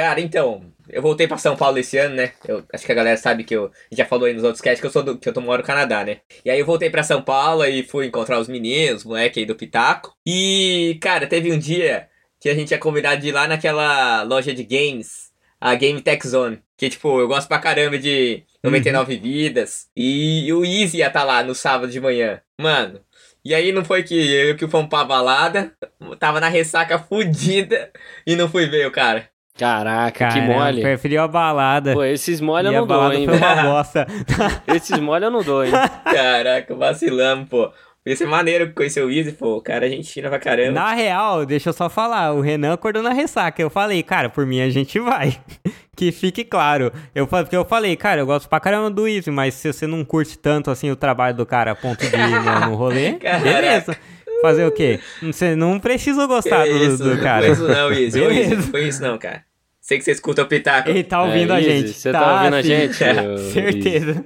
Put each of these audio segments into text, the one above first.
Cara, então, eu voltei pra São Paulo esse ano, né? Eu acho que a galera sabe que eu já falou aí nos outros casts que eu sou do, que eu tô moro no Canadá, né? E aí eu voltei pra São Paulo e fui encontrar os meninos, os moleque aí do Pitaco. E, cara, teve um dia que a gente ia combinado de ir lá naquela loja de games, a Game Tech Zone. Que, tipo, eu gosto pra caramba de 99 uhum. vidas. E o Easy ia estar tá lá no sábado de manhã. Mano, e aí não foi que eu que fomos pra balada, tava na ressaca fudida e não fui ver o cara. Caraca, Caramba, que mole. Preferiu a balada. Pô, esses mole eu não dou, hein? Foi uma bosta. esses mole eu não dou, hein? Caraca, vacilamos, pô. Ia ser maneiro conhecer o Easy, pô. O cara, a gente tira pra caramba. Na real, deixa eu só falar. O Renan acordou na ressaca. Eu falei, cara, por mim a gente vai. que fique claro. Eu, porque eu falei, cara, eu gosto pra caramba do Easy, mas se você não curte tanto assim o trabalho do cara a ponto de ir no, no rolê, beleza. Fazer o quê? Você não precisa gostar do, isso, do cara. Não foi isso não, Easy. Foi isso não, cara. Sei que você escuta o Pitaco. Ele tá ouvindo é, a gente. Você tá, tá ouvindo a gente? Certeza.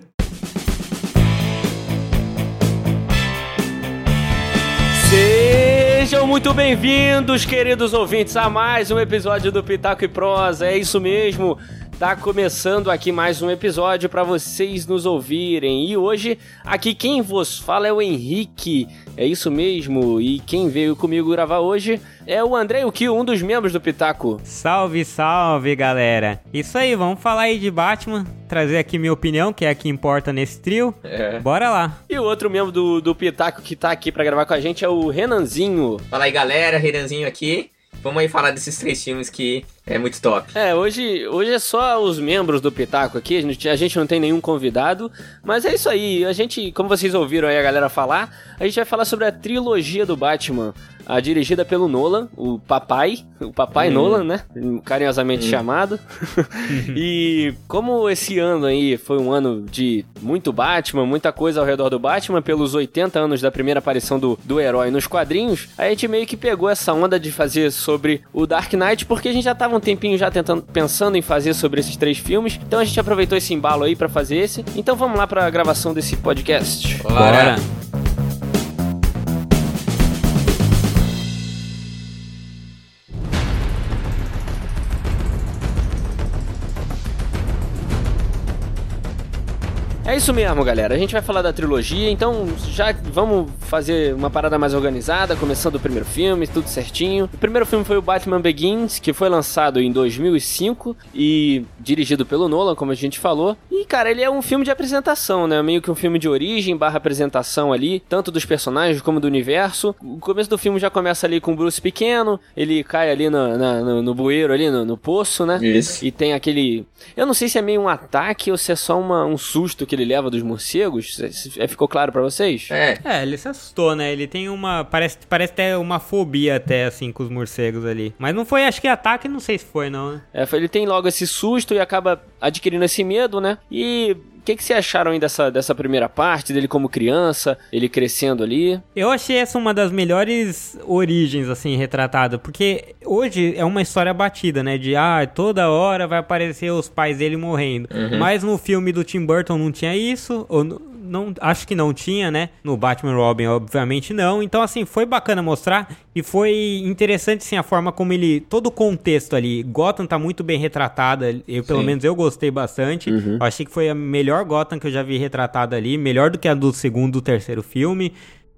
Sejam muito bem-vindos, queridos ouvintes, a mais um episódio do Pitaco e Prosa. É isso mesmo. Tá começando aqui mais um episódio para vocês nos ouvirem. E hoje, aqui quem vos fala é o Henrique. É isso mesmo. E quem veio comigo gravar hoje é o André Uki, um dos membros do Pitaco. Salve, salve, galera. Isso aí, vamos falar aí de Batman, trazer aqui minha opinião, que é a que importa nesse trio. É. Bora lá. E o outro membro do, do Pitaco que tá aqui para gravar com a gente é o Renanzinho. Fala aí, galera, Renanzinho aqui. Vamos aí falar desses três filmes que é muito top. É, hoje, hoje é só os membros do Pitaco aqui, a gente, a gente não tem nenhum convidado, mas é isso aí. A gente, como vocês ouviram aí a galera falar, a gente vai falar sobre a trilogia do Batman a dirigida pelo Nolan, o papai, o papai hum. Nolan, né? Carinhosamente hum. chamado. e como esse ano aí foi um ano de muito Batman, muita coisa ao redor do Batman, pelos 80 anos da primeira aparição do, do herói nos quadrinhos, a gente meio que pegou essa onda de fazer sobre o Dark Knight, porque a gente já tava um tempinho já tentando, pensando em fazer sobre esses três filmes, então a gente aproveitou esse embalo aí para fazer esse. Então vamos lá para a gravação desse podcast. Bora! Bora. É isso mesmo, galera. A gente vai falar da trilogia, então já vamos fazer uma parada mais organizada, começando o primeiro filme, tudo certinho. O primeiro filme foi o Batman Begins, que foi lançado em 2005 e dirigido pelo Nolan, como a gente falou. E, cara, ele é um filme de apresentação, né? Meio que um filme de origem barra apresentação ali, tanto dos personagens como do universo. O começo do filme já começa ali com o Bruce pequeno, ele cai ali no, na, no, no bueiro, ali no, no, poço, né? Isso. E tem aquele... Eu não sei se é meio um ataque ou se é só uma, um susto que ele leva dos morcegos. É, ficou claro para vocês? É. É, ele se assustou, né? Ele tem uma. Parece, parece ter uma fobia até, assim, com os morcegos ali. Mas não foi, acho que ataque, não sei se foi, não, né? É, ele tem logo esse susto e acaba adquirindo esse medo, né? E que, que vocês acharam aí dessa, dessa primeira parte, dele como criança, ele crescendo ali? Eu achei essa uma das melhores origens, assim, retratada, porque hoje é uma história batida, né? De, ah, toda hora vai aparecer os pais dele morrendo. Uhum. Mas no filme do Tim Burton não tinha isso, ou não, acho que não tinha, né? No Batman Robin, obviamente não. Então, assim, foi bacana mostrar e foi interessante, assim, a forma como ele. Todo o contexto ali. Gotham tá muito bem retratada. Eu, pelo Sim. menos, eu gostei bastante. Uhum. Eu achei que foi a melhor Gotham que eu já vi retratada ali. Melhor do que a do segundo, terceiro filme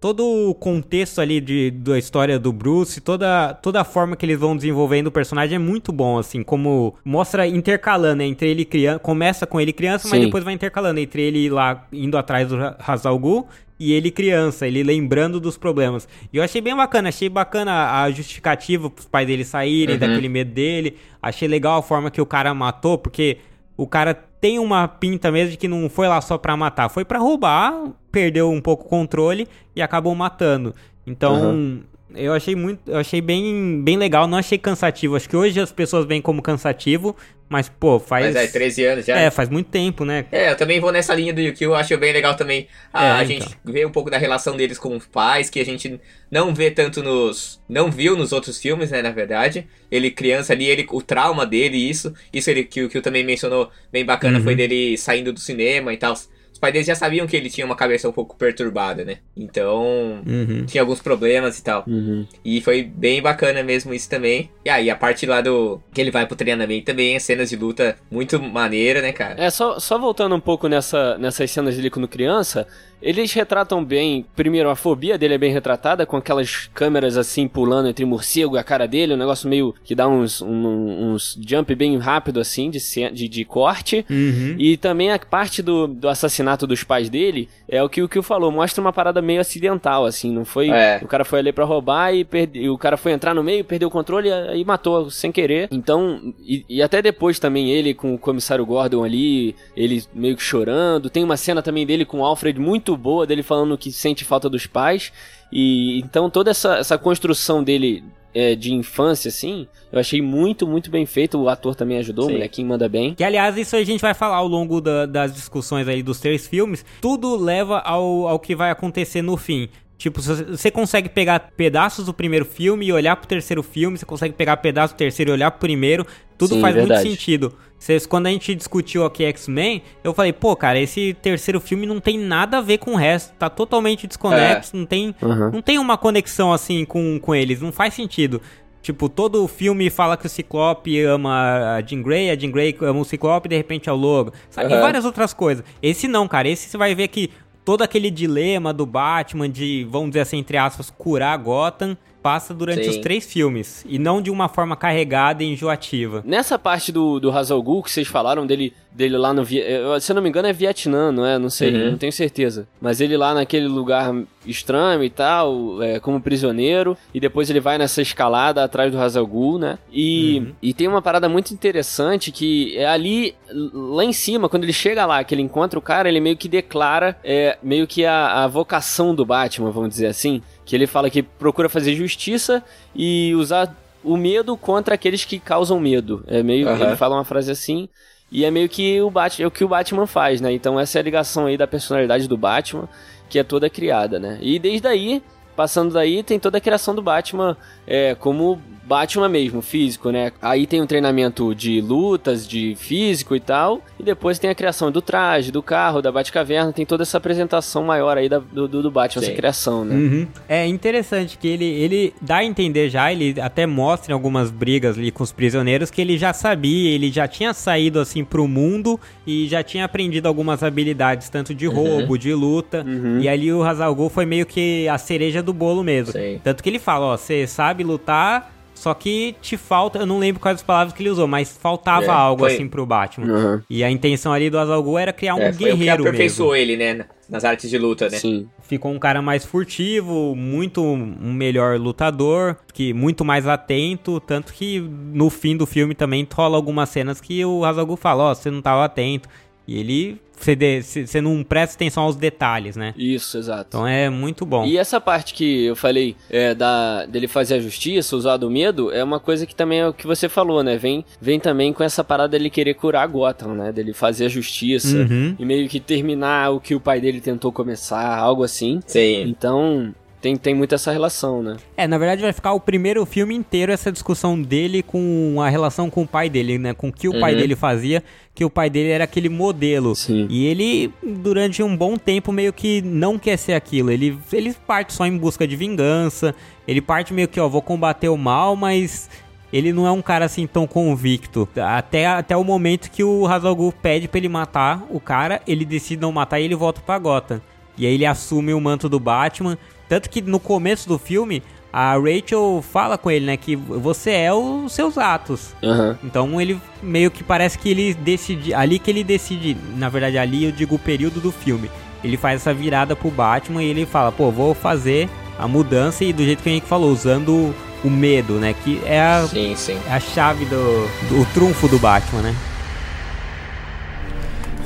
todo o contexto ali de, da história do Bruce, toda, toda a forma que eles vão desenvolvendo o personagem é muito bom, assim, como mostra intercalando né, entre ele criança, começa com ele criança, Sim. mas depois vai intercalando entre ele lá indo atrás do Hazal Gu e ele criança, ele lembrando dos problemas. E eu achei bem bacana, achei bacana a justificativa pros pais dele saírem, uhum. daquele medo dele, achei legal a forma que o cara matou, porque o cara tem uma pinta mesmo de que não foi lá só pra matar, foi para roubar, perdeu um pouco o controle e acabou matando. Então, uhum. Eu achei muito, eu achei bem, bem legal, não achei cansativo. Acho que hoje as pessoas veem como cansativo, mas, pô, faz. Mas é, 13 anos já. É, faz muito tempo, né? É, eu também vou nessa linha do Yukio, eu acho bem legal também a, é, a então. gente ver um pouco da relação deles com os pais, que a gente não vê tanto nos. Não viu nos outros filmes, né, na verdade. Ele, criança ali, ele, o trauma dele, isso. Isso ele, que o Yukio também mencionou bem bacana, uhum. foi dele saindo do cinema e tal os pais dele já sabiam que ele tinha uma cabeça um pouco perturbada, né? Então, uhum. tinha alguns problemas e tal. Uhum. E foi bem bacana mesmo isso também. E aí, a parte lá do que ele vai pro treinamento também, cenas de luta muito maneira, né, cara? É, só, só voltando um pouco nessa, nessas cenas dele quando criança, eles retratam bem, primeiro, a fobia dele é bem retratada, com aquelas câmeras assim pulando entre o morcego e a cara dele, um negócio meio que dá uns, um, uns jump bem rápido assim, de, de, de corte. Uhum. E também a parte do, do assassinato dos pais dele, é o que o Kill falou, mostra uma parada meio acidental, assim, não foi. É. O cara foi ali para roubar e, perde, e o cara foi entrar no meio, perdeu o controle e, e matou sem querer. Então, e, e, até depois também ele com o comissário Gordon ali, ele meio que chorando. Tem uma cena também dele com o Alfred muito muito boa dele falando que sente falta dos pais. E então toda essa, essa construção dele é, de infância, assim, eu achei muito, muito bem feito. O ator também ajudou, Sim. o molequinho manda bem. Que, aliás, isso a gente vai falar ao longo da, das discussões aí dos três filmes. Tudo leva ao, ao que vai acontecer no fim. Tipo, você consegue pegar pedaços do primeiro filme e olhar pro terceiro filme, você consegue pegar pedaços do terceiro e olhar pro primeiro, tudo Sim, faz verdade. muito sentido. Cês, quando a gente discutiu aqui X-Men, eu falei, pô, cara, esse terceiro filme não tem nada a ver com o resto, tá totalmente desconexo, é. não, tem, uhum. não tem uma conexão assim com, com eles, não faz sentido. Tipo, todo o filme fala que o Ciclope ama a Jean Grey, a Jean Grey ama o Ciclope e de repente é o Logo. Sabe? Uhum. E várias outras coisas. Esse não, cara. Esse você vai ver que todo aquele dilema do Batman de, vamos dizer assim, entre aspas, curar Gotham passa durante Sim. os três filmes e não de uma forma carregada e enjoativa. Nessa parte do, do Hazal Ghul que vocês falaram dele, dele lá no... Se eu não me engano é Vietnã, não é? Não sei, uhum. não tenho certeza. Mas ele lá naquele lugar estranho e tal, é, como prisioneiro, e depois ele vai nessa escalada atrás do Hazal Ghul, né? E, uhum. e tem uma parada muito interessante que é ali, lá em cima, quando ele chega lá, que ele encontra o cara, ele meio que declara é, meio que a, a vocação do Batman, vamos dizer assim que ele fala que procura fazer justiça e usar o medo contra aqueles que causam medo. É meio, uhum. ele fala uma frase assim, e é meio que o Batman, é o que o Batman faz, né? Então essa é a ligação aí da personalidade do Batman, que é toda criada, né? E desde aí, passando daí, tem toda a criação do Batman é, como Batman mesmo, físico, né? Aí tem um treinamento de lutas, de físico e tal. E depois tem a criação do traje, do carro, da Batcaverna. Tem toda essa apresentação maior aí da, do, do Batman, Sim. essa criação, né? Uhum. É interessante que ele, ele dá a entender já, ele até mostra em algumas brigas ali com os prisioneiros que ele já sabia, ele já tinha saído assim pro mundo e já tinha aprendido algumas habilidades, tanto de uhum. roubo, uhum. de luta. Uhum. E ali o Hazal foi meio que a cereja do bolo mesmo. Sim. Tanto que ele fala, ó, você sabe lutar só que te falta, eu não lembro quais as palavras que ele usou, mas faltava é, algo foi... assim pro Batman. Uhum. E a intenção ali do Azalgu era criar um é, foi guerreiro o que aperfeiçoou mesmo. ele, né? Nas artes de luta, né? Sim. Ficou um cara mais furtivo, muito um melhor lutador, que muito mais atento, tanto que no fim do filme também rola algumas cenas que o Hazalgu fala, ó, oh, você não tava atento. E ele você não presta atenção aos detalhes, né? Isso, exato. Então é muito bom. E essa parte que eu falei é, da, dele fazer a justiça, usar do medo, é uma coisa que também é o que você falou, né? Vem, vem também com essa parada dele querer curar Gotham, né? Dele fazer a justiça uhum. e meio que terminar o que o pai dele tentou começar, algo assim. Sim. Então, tem, tem muito essa relação, né? É, na verdade vai ficar o primeiro filme inteiro essa discussão dele com a relação com o pai dele, né? Com o que o uhum. pai dele fazia, que o pai dele era aquele modelo. Sim. E ele, durante um bom tempo, meio que não quer ser aquilo. Ele, ele parte só em busca de vingança. Ele parte meio que, ó, vou combater o mal, mas ele não é um cara assim tão convicto. Até, até o momento que o Hazal pede pra ele matar o cara, ele decide não matar e ele volta pra Gotham. E aí ele assume o manto do Batman tanto que no começo do filme, a Rachel fala com ele, né, que você é os seus atos. Uhum. Então ele meio que parece que ele decide, ali que ele decide, na verdade ali eu digo o período do filme. Ele faz essa virada pro Batman e ele fala, pô, vou fazer a mudança e do jeito que a gente falou, usando o medo, né, que é a, sim, sim. É a chave do, do trunfo do Batman, né?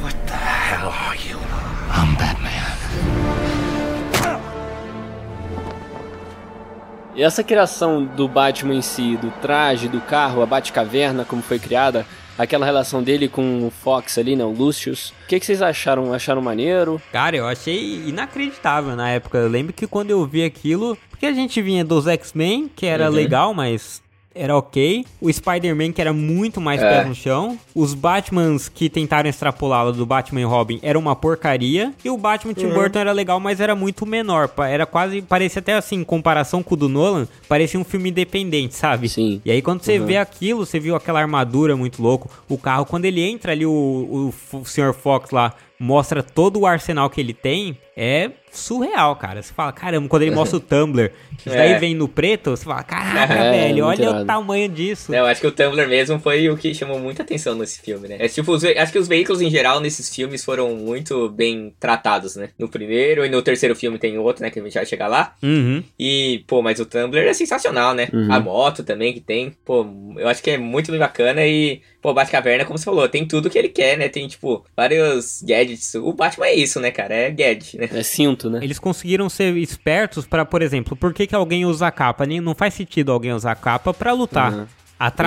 What the hell are you? I'm Batman. E essa criação do Batman em si, do traje, do carro, a Batcaverna, como foi criada, aquela relação dele com o Fox ali, né, o Lucius. O que, que, vocês acharam? Acharam maneiro? Cara, eu achei inacreditável na época. Eu lembro que quando eu vi aquilo, porque a gente vinha dos X-Men, que era uhum. legal, mas era ok. O Spider-Man, que era muito mais É. pé no chão. Os Batmans que tentaram extrapolá-lo do Batman e Robin era uma porcaria. E o Batman Tim Burton era legal, mas era muito menor. Era quase, parecia até assim, em comparação com o do Nolan, parecia um filme independente, sabe? Sim. E aí quando você vê aquilo, você viu aquela armadura muito louco, o carro, quando ele entra ali, o, o, o Sr. Fox lá mostra todo o arsenal que ele tem, é surreal, cara. Você fala, caramba, quando ele mostra o Tumblr, que É. daí vem no preto, você fala, caraca, É, velho, muito olha o irado. tamanho disso. Eu acho que o Tumblr mesmo foi o que chamou muita atenção nesse filme, né? É tipo, os acho que os veículos em geral nesses filmes foram muito bem tratados, né? No primeiro e no terceiro filme tem outro, né? Que a gente vai chegar lá. Uhum. E, pô, mas o Tumblr é sensacional, né? Uhum. A moto também que tem. Pô, eu acho que é muito bacana e, pô, Batcaverna, como você falou, tem tudo que ele quer, né? Tem, tipo, vários gadgets. O Batman é isso, né, cara? É gadget, né? É cinto, né? Eles conseguiram ser espertos pra, por exemplo, por que, que alguém usa a capa? Nem- Não faz sentido alguém usar a capa pra lutar. Uhum.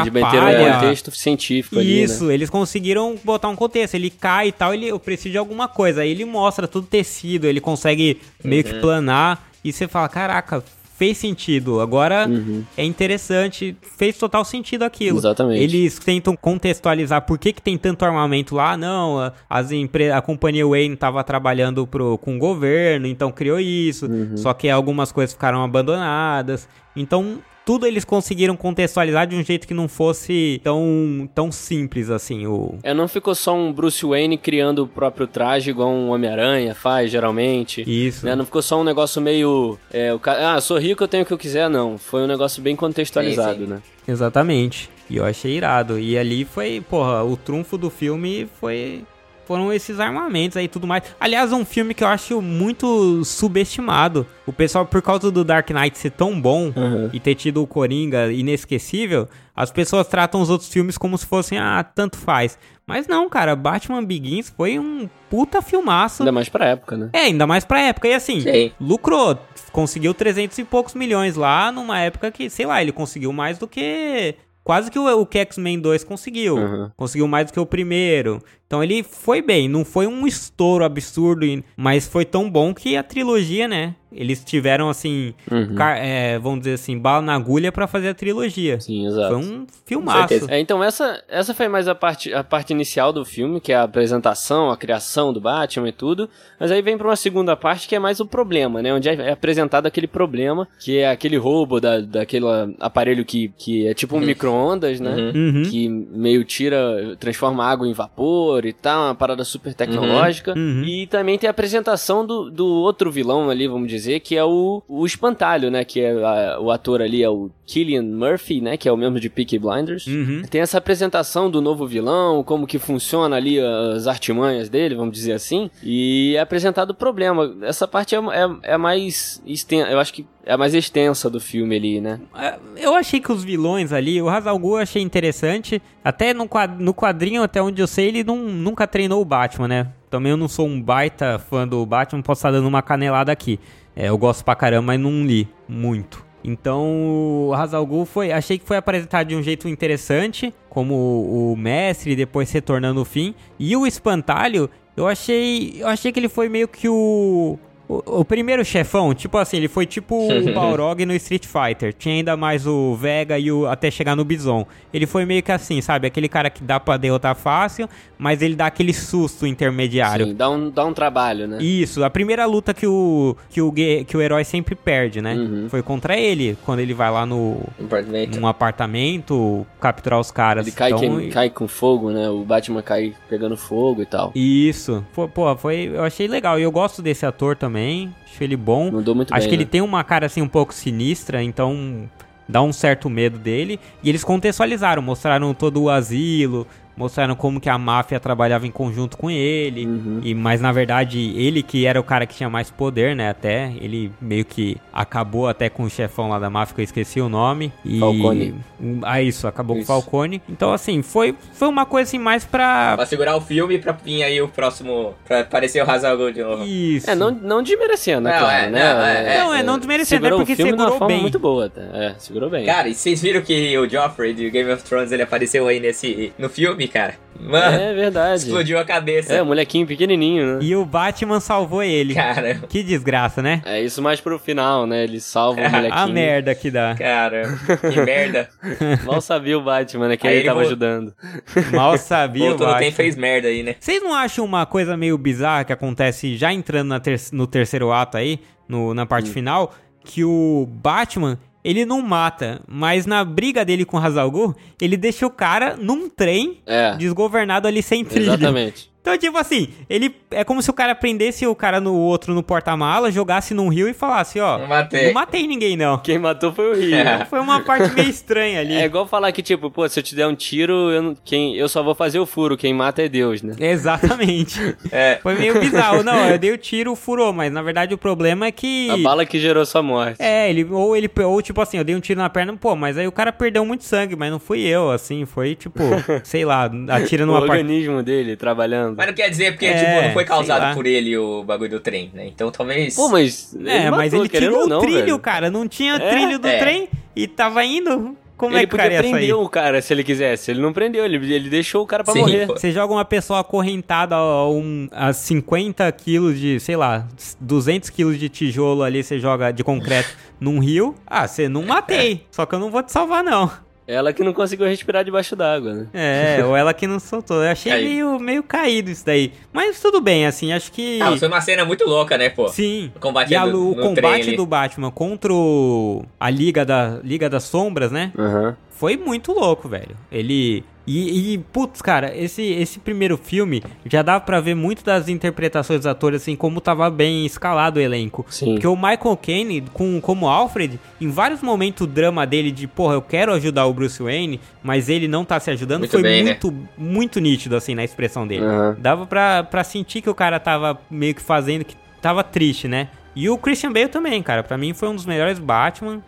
De meter um Atrapalha. contexto científico ali, né? Isso, eles conseguiram botar um contexto. Ele cai e tal, ele eu preciso de alguma coisa. Aí ele mostra tudo tecido, ele consegue meio Uhum. que planar. E você fala, caraca, fez sentido. Agora Uhum. é interessante, fez total sentido aquilo. Exatamente. Eles tentam contextualizar por que, que tem tanto armamento lá. Não, a- as empre... a companhia Wayne estava trabalhando pro... com o governo, então criou isso. Uhum. Só que algumas coisas ficaram abandonadas. Então, tudo eles conseguiram contextualizar de um jeito que não fosse tão, tão simples assim. O... É, não ficou só um Bruce Wayne criando o próprio traje igual um Homem-Aranha faz, geralmente. Isso. Né? Não ficou só um negócio meio. É, o cara, ah, sou rico, eu tenho o que eu quiser, não. Foi um negócio bem contextualizado, Sim, sim. né? Exatamente. E eu achei irado. E ali foi, porra, o trunfo do filme foi. Foram esses armamentos aí e tudo mais. Aliás, um filme que eu acho muito subestimado. O pessoal, por causa do Dark Knight ser tão bom Uhum. e ter tido o Coringa inesquecível, as pessoas tratam os outros filmes como se fossem, ah, tanto faz. Mas não, cara, Batman Begins foi um puta filmaço. Ainda mais pra época, né? É, ainda mais pra época. E assim, Sim. lucrou. Conseguiu 300 e poucos milhões lá, numa época que, sei lá, ele conseguiu mais do que. Quase que o, o que X-Men 2 conseguiu. Uhum. Conseguiu mais do que o primeiro. Então ele foi bem. Não foi um estouro absurdo, mas foi tão bom que a trilogia, né? Eles tiveram, assim, Uhum. é, vamos dizer assim, bala na agulha pra fazer a trilogia. Sim, exato. Foi um filmaço. É, então essa, essa foi mais a parte, a parte inicial do filme, que é a apresentação, a criação do Batman e tudo. Mas aí vem pra uma segunda parte que é mais o problema, né? Onde é apresentado aquele problema, que é aquele roubo da, daquele aparelho que, que é tipo um micro-ondas, né? Uhum. Uhum. Que meio tira, transforma água em vapor e tal, uma parada super tecnológica. Uhum. E também tem a apresentação do, do outro vilão ali, vamos dizer, que é o, o Espantalho, né? Que é a- o ator ali, é o Killian Murphy, né? Que é o mesmo de Peaky Blinders. Uhum. Tem essa apresentação do novo vilão, como que funciona ali as artimanhas dele, vamos dizer assim. E é apresentado o problema. Essa parte é, é, é mais extensa, eu acho que é a mais extensa do filme ali, né? É, Eu achei que os vilões ali, o Hazal Ghul eu achei interessante. Até no quad- no quadrinho, até onde eu sei, ele não, nunca treinou o Batman, né? Também eu não sou um baita fã do Batman, posso estar dando uma canelada aqui. É, eu gosto pra caramba, mas não li muito. Então, o Hazal Ghul foi, achei que foi apresentado de um jeito interessante, como o, o mestre, depois se tornando o fim. E o Espantalho, eu achei, eu achei que ele foi meio que o o, o primeiro chefão, tipo assim, ele foi tipo o Balrog no Street Fighter. Tinha ainda mais o Vega e o até chegar no Bison. Ele foi meio que assim, sabe? Aquele cara que dá pra derrotar fácil, mas ele dá aquele susto intermediário. Sim, dá um, dá um trabalho, né? Isso, a primeira luta que o, que o, que o herói sempre perde, né? Uhum. Foi contra ele, quando ele vai lá no Apartamento. num apartamento capturar os caras. Ele cai, Então, queim- cai com fogo, né? O Batman cai pegando fogo e tal. Isso. Pô, pô, foi, eu achei legal. E eu gosto desse ator também. Acho ele bom. Mandou muito Acho bem, que ele né? tem uma cara assim um pouco sinistra, então dá um certo medo dele. E eles contextualizaram, mostraram todo o asilo, mostraram como que a máfia trabalhava em conjunto com ele. Uhum. E mas na verdade, ele que era o cara que tinha mais poder, né, até, ele meio que acabou até com o chefão lá da máfia, que eu esqueci o nome. E Falcone. Ah, isso, acabou Isso. com o Falcone. Então assim, foi foi uma coisa assim mais pra Pra segurar o filme pra vir aí o próximo. Pra aparecer o Hazal de novo. isso. É, não, não desmerecendo, né, Não, claro, é, né? não, é, Não, é, não desmerecendo, é porque o filme de uma segurou forma bem. muito boa, até. É, segurou bem. Cara, e vocês viram que o Joffrey de Game of Thrones ele apareceu aí nesse no filme? Cara. Mano, É verdade. explodiu a cabeça. É, o molequinho pequenininho, né? E o Batman salvou ele. Cara, Que desgraça, né? É isso mais pro final, né? Ele salva o molequinho. A merda que dá. cara, que merda. Mal sabia o Batman, né? Que Aí ele ele tava vol- ajudando. Mal sabia o Voltou no Batman. tempo fez merda aí, né? Vocês não acham uma coisa meio bizarra que acontece já entrando na ter- no terceiro ato aí, no- na parte final, que o Batman, ele não mata, mas na briga dele com o Hazal Ghul, ele deixa o cara num trem É, desgovernado ali sem trilho. exatamente. Então, tipo assim, ele é como se o cara prendesse o cara no outro no porta-mala, jogasse num rio e falasse, ó, Não matei. não matei ninguém não. Quem matou foi o Rio. É. Foi uma parte meio estranha ali. É igual falar que, tipo, pô, se eu te der um tiro, eu, não- quem, eu só vou fazer o furo, quem mata é Deus, né? Exatamente. É. Foi meio bizarro. Não, eu dei o tiro, furou, mas na verdade o problema é que. A bala que gerou sua morte. É, ele, ou ele, ou tipo assim, eu dei um tiro na perna, pô, mas aí o cara perdeu muito sangue, mas não fui eu, assim, foi tipo, sei lá, atira o numa parte. organismo dele trabalhando. Mas não quer dizer porque, É, tipo, não foi causado por ele o bagulho do trem, né? Então talvez. Pô, mas. É, mas matou, ele querendo tirou ou não, o trilho, velho. cara, não tinha É? trilho do É. trem e tava indo. Como Ele é que o cara podia ia sair? prender o cara se ele quisesse. Ele não prendeu, ele, ele deixou o cara pra Sim, morrer. pô. Você joga uma pessoa acorrentada a, um, a 50 quilos de, sei lá, 200 quilos de tijolo ali, você joga de concreto num rio. Ah, você não matei. Só que eu não vou te salvar, não. Ela que não conseguiu respirar debaixo d'água, né? É, ou ela que não soltou. Eu achei Aí. meio, meio caído isso daí. Mas tudo bem, assim, acho que. Ah, foi uma cena muito louca, né, pô? Sim. O combate E a- do- o no combate do Batman contra o- a Liga, da, Liga das Sombras, né? Aham. Foi muito louco, velho. Ele. E, e, putz, cara, esse, esse primeiro filme já dava pra ver muito das interpretações dos atores, assim, como tava bem escalado o elenco. Sim. Porque o Michael Caine, com, como Alfred, em vários momentos o drama dele de, porra, eu quero ajudar o Bruce Wayne, mas ele não tá se ajudando, Muito foi bem, né? muito, muito nítido, assim, na expressão dele. Aham. Dava pra, pra sentir que o cara tava meio que fazendo, que tava triste, né? E o Christian Bale também, cara. Pra mim foi um dos melhores Batman.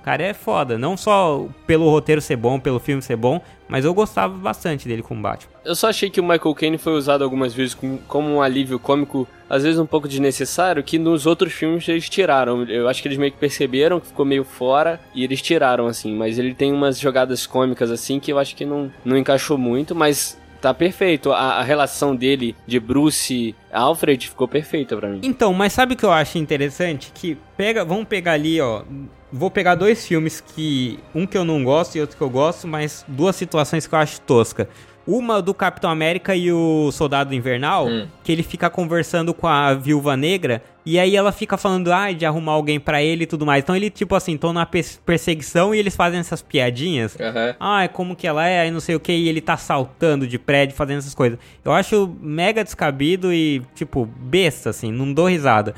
O cara é foda. Não só pelo roteiro ser bom, pelo filme ser bom, mas eu gostava bastante dele como Batman. Eu só achei que o Michael Caine foi usado algumas vezes com- como um alívio cômico, às vezes um pouco desnecessário, que nos outros filmes eles tiraram. Eu acho que eles meio que perceberam que ficou meio fora e eles tiraram, assim. Mas ele tem umas jogadas cômicas, assim, que eu acho que não, não encaixou muito, mas tá perfeito. A, a relação dele de Bruce e Alfred ficou perfeita pra mim. Então, mas sabe o que eu acho interessante? Que pega, vamos pegar ali, ó. Vou pegar dois filmes que um que eu não gosto e outro que eu gosto, mas duas situações que eu acho tosca. Uma do Capitão América e o Soldado Invernal, Hum. que ele fica conversando com a Viúva Negra e aí ela fica falando ah, de arrumar alguém pra ele e tudo mais. Então ele tipo assim, estão na pers- perseguição e eles fazem essas piadinhas. Aham. Ah, é como que ela é, aí não sei o que, e ele tá saltando de prédio, fazendo essas coisas. Eu acho mega descabido e, tipo, besta, assim, não dou risada.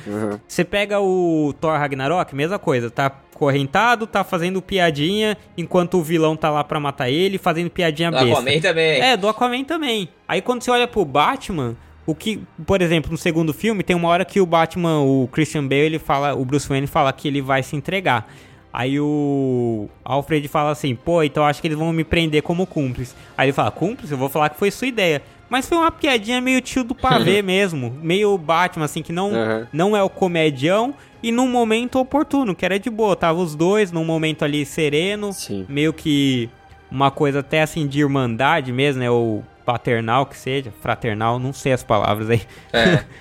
Você pega o Thor Ragnarok, mesma coisa, tá correntado, tá fazendo piadinha, enquanto o vilão tá lá pra matar ele, fazendo piadinha Do besta. Aquaman também. É, do Aquaman também. Aí quando você olha pro Batman, o que, por exemplo, no segundo filme, tem uma hora que o Batman, o Christian Bale, ele fala, o Bruce Wayne fala que ele vai se entregar. Aí o Alfred fala assim, pô, então acho que eles vão me prender como cúmplice. Aí ele fala, cúmplice? Eu vou falar que foi sua ideia. Mas foi uma piadinha meio tio do pavê mesmo, meio Batman, assim, que não, Aham. não é o comedião e num momento oportuno, que era de boa. Tava os dois num momento ali sereno, Sim. meio que uma coisa até assim de irmandade mesmo, né? Ou paternal que seja, fraternal, não sei as palavras aí. É.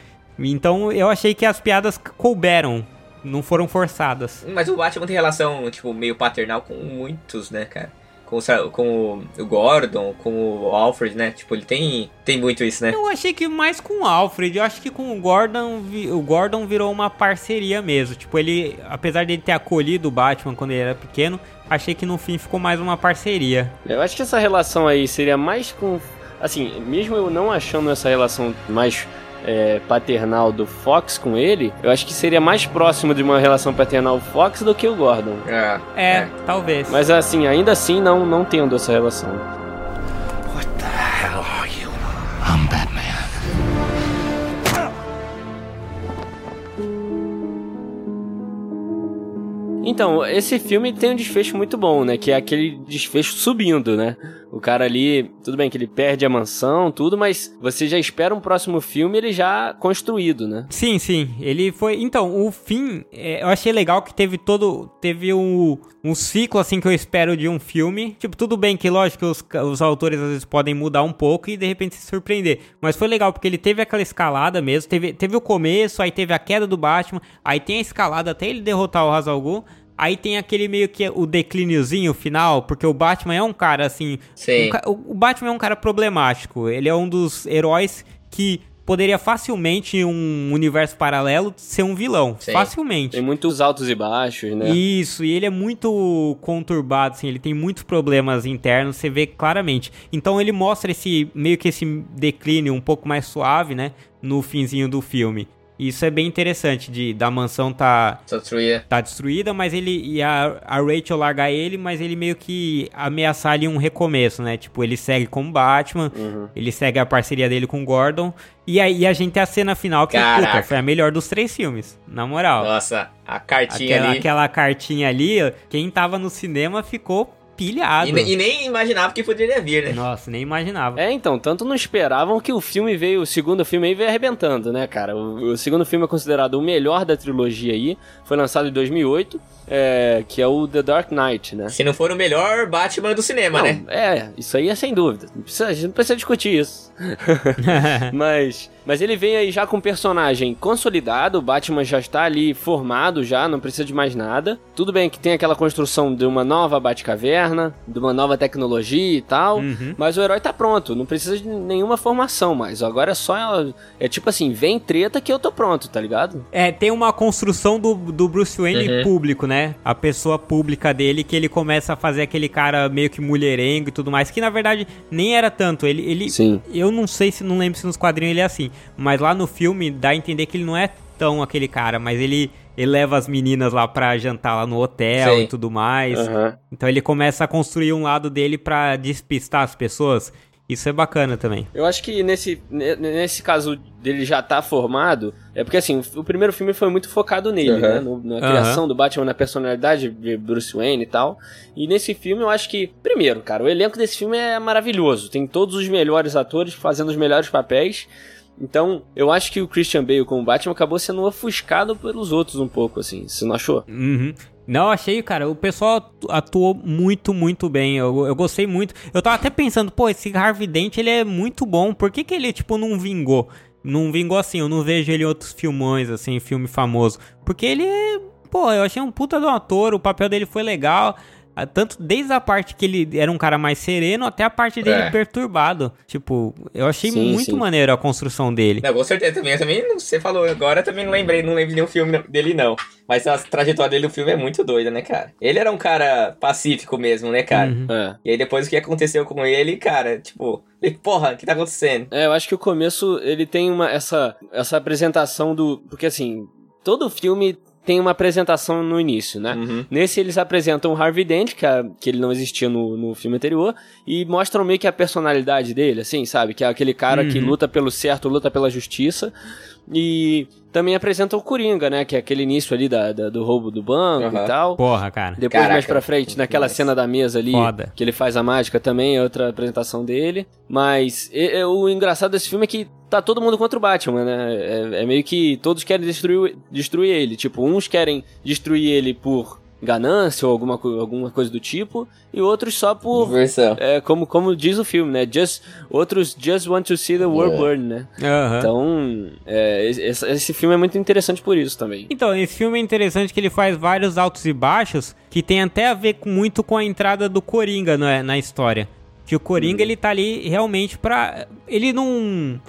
Então eu achei que as piadas couberam, não foram forçadas. Mas o Batman tem relação, tipo, meio paternal com muitos, né, cara? Com o, com o Gordon, com o Alfred, né? Tipo, ele tem, tem muito isso, né? Eu achei que mais com o Alfred, eu acho que com o Gordon, o Gordon virou uma parceria mesmo. Tipo, ele, apesar de ele ter acolhido o Batman quando ele era pequeno, achei que no fim ficou mais uma parceria. Eu acho que essa relação aí seria mais com. Assim, mesmo eu não achando essa relação mais é, paternal do Fox com ele, eu acho que seria mais próximo de uma relação paternal Fox do que o Gordon. É. É, talvez. Mas assim, ainda assim, não, não tendo essa relação. What the hell are you? I'm Batman. Então, esse filme tem um desfecho muito bom, né? Que é aquele desfecho subindo, né? O cara ali, tudo bem que ele perde a mansão, tudo, mas você já espera um próximo filme ele já construído, né? Sim, sim. Ele foi. Então, o fim, é, eu achei legal que teve todo. Teve um, um ciclo assim que eu espero de um filme. Tipo, tudo bem que, lógico, os, os autores às vezes podem mudar um pouco e de repente se surpreender. Mas foi legal porque ele teve aquela escalada mesmo. Teve, teve o começo, aí teve a queda do Batman, aí tem a escalada até ele derrotar o Hazalgu. Aí tem aquele meio que o declíniozinho final, porque o Batman é um cara assim. Sim. Um, o Batman é um cara problemático. Ele é um dos heróis que poderia facilmente em um universo paralelo ser um vilão. Sim. Facilmente. Tem muitos altos e baixos, né? Isso, e ele é muito conturbado, assim, ele tem muitos problemas internos, você vê claramente. Então ele mostra esse meio que esse declínio um pouco mais suave, né, no finzinho do filme. Isso é bem interessante de da mansão tá Destruir. tá destruída, mas ele e a, a Rachel largar ele, mas ele meio que ameaçar ali um recomeço, né? Tipo, ele segue como Batman, ele segue a parceria dele com o Gordon. E aí a gente tem a cena final que, puta, foi a melhor dos três filmes, na moral. Nossa, a cartinha Aquela, ali. aquela cartinha ali, quem tava no cinema ficou pilhado. E, e nem imaginava que poderia vir, né? Nossa, nem imaginava. É, então, tanto não esperavam que o filme veio, o segundo filme aí veio arrebentando, né, cara? O, o segundo filme é considerado o melhor da trilogia aí, foi lançado em 2008, é, que é o The Dark Knight, né? Se não for o melhor Batman do cinema, Não, né? É, isso aí é sem dúvida. Não precisa- a gente não precisa discutir isso. mas, mas ele vem aí já com um personagem consolidado, o Batman já está ali formado já, não precisa de mais nada. Tudo bem que tem aquela construção de uma nova Batcaverna, de uma nova tecnologia e tal, Uhum. mas o herói tá pronto, não precisa de nenhuma formação mais. Agora é só é tipo assim, vem treta que eu tô pronto, tá ligado? É, tem uma construção do, do Bruce Wayne Uhum. público, né? A pessoa pública dele, que ele começa a fazer aquele cara meio que mulherengo e tudo mais, que na verdade nem era tanto. Ele, ele Sim. eu não sei se, não lembro se nos quadrinhos ele é assim, mas lá no filme dá a entender que ele não é tão aquele cara, mas ele, ele leva as meninas lá pra jantar lá no hotel Sim. e tudo mais. Aham. Então ele começa a construir um lado dele pra despistar as pessoas. Isso é bacana também. Eu acho que nesse, ne- nesse caso dele já tá formado, é porque assim, o primeiro filme foi muito focado nele, Uhum. né? no- na criação do Batman, na personalidade de Bruce Wayne e tal. E nesse filme eu acho que, primeiro, cara, o elenco desse filme é maravilhoso. Tem todos os melhores atores fazendo os melhores papéis. Então, eu acho que o Christian Bale como Batman acabou sendo ofuscado pelos outros um pouco, assim. Você não achou? Uhum. Não, achei, cara, o pessoal atu- atuou muito, muito bem. Eu, eu gostei muito. Eu tava até pensando, pô, esse Harvey Dent, ele é muito bom. Por que, que ele, tipo, não vingou? Não vingou assim, eu não vejo ele em outros filmões, assim, filme famoso. Porque ele. Pô, eu achei um puta do ator, o papel dele foi legal. Tanto desde a parte que ele era um cara mais sereno até a parte dele É. perturbado. Tipo, eu achei Sim, muito sim. maneiro a construção dele. Não, com certeza também. Eu também, não- você falou agora, eu também não lembrei, não lembro de nenhum filme dele, não. Mas a trajetória dele no filme é muito doida, né, cara? Ele era um cara pacífico mesmo, né, cara? Uhum. É. E aí depois o que aconteceu com ele, cara, tipo, porra, o que tá acontecendo? É, eu acho que o começo ele tem uma essa essa apresentação do, porque assim, todo filme tem uma apresentação no início, né? Uhum. Nesse eles apresentam o Harvey Dent, que, é- que ele não existia no, no filme anterior, e mostram meio que a personalidade dele, assim, sabe? Que é aquele cara que Uhum. luta pelo certo, luta pela justiça. E também apresentam o Coringa, né? Que é aquele início ali da, da- do roubo do banco Aham. e tal. Porra, cara. Depois, mais Caraca. pra frente, naquela Nossa. cena da mesa ali, Foda. que ele faz a mágica também, é outra apresentação dele. Mas e- e o engraçado desse filme é que tá todo mundo contra o Batman, né? É, é meio que todos querem destruir, destruir ele. Tipo, uns querem destruir ele por ganância ou alguma, alguma coisa do tipo, e outros só por. Diversão. É, como, como diz o filme, né? Just, outros just want to see the world É. burn, né? Aham. Então, é, esse, esse filme é muito interessante por isso também. Então, esse filme é interessante que ele faz vários altos e baixos que tem até a ver com- muito com a entrada do Coringa na, na história. Que o Coringa, ele tá ali realmente pra... Ele não...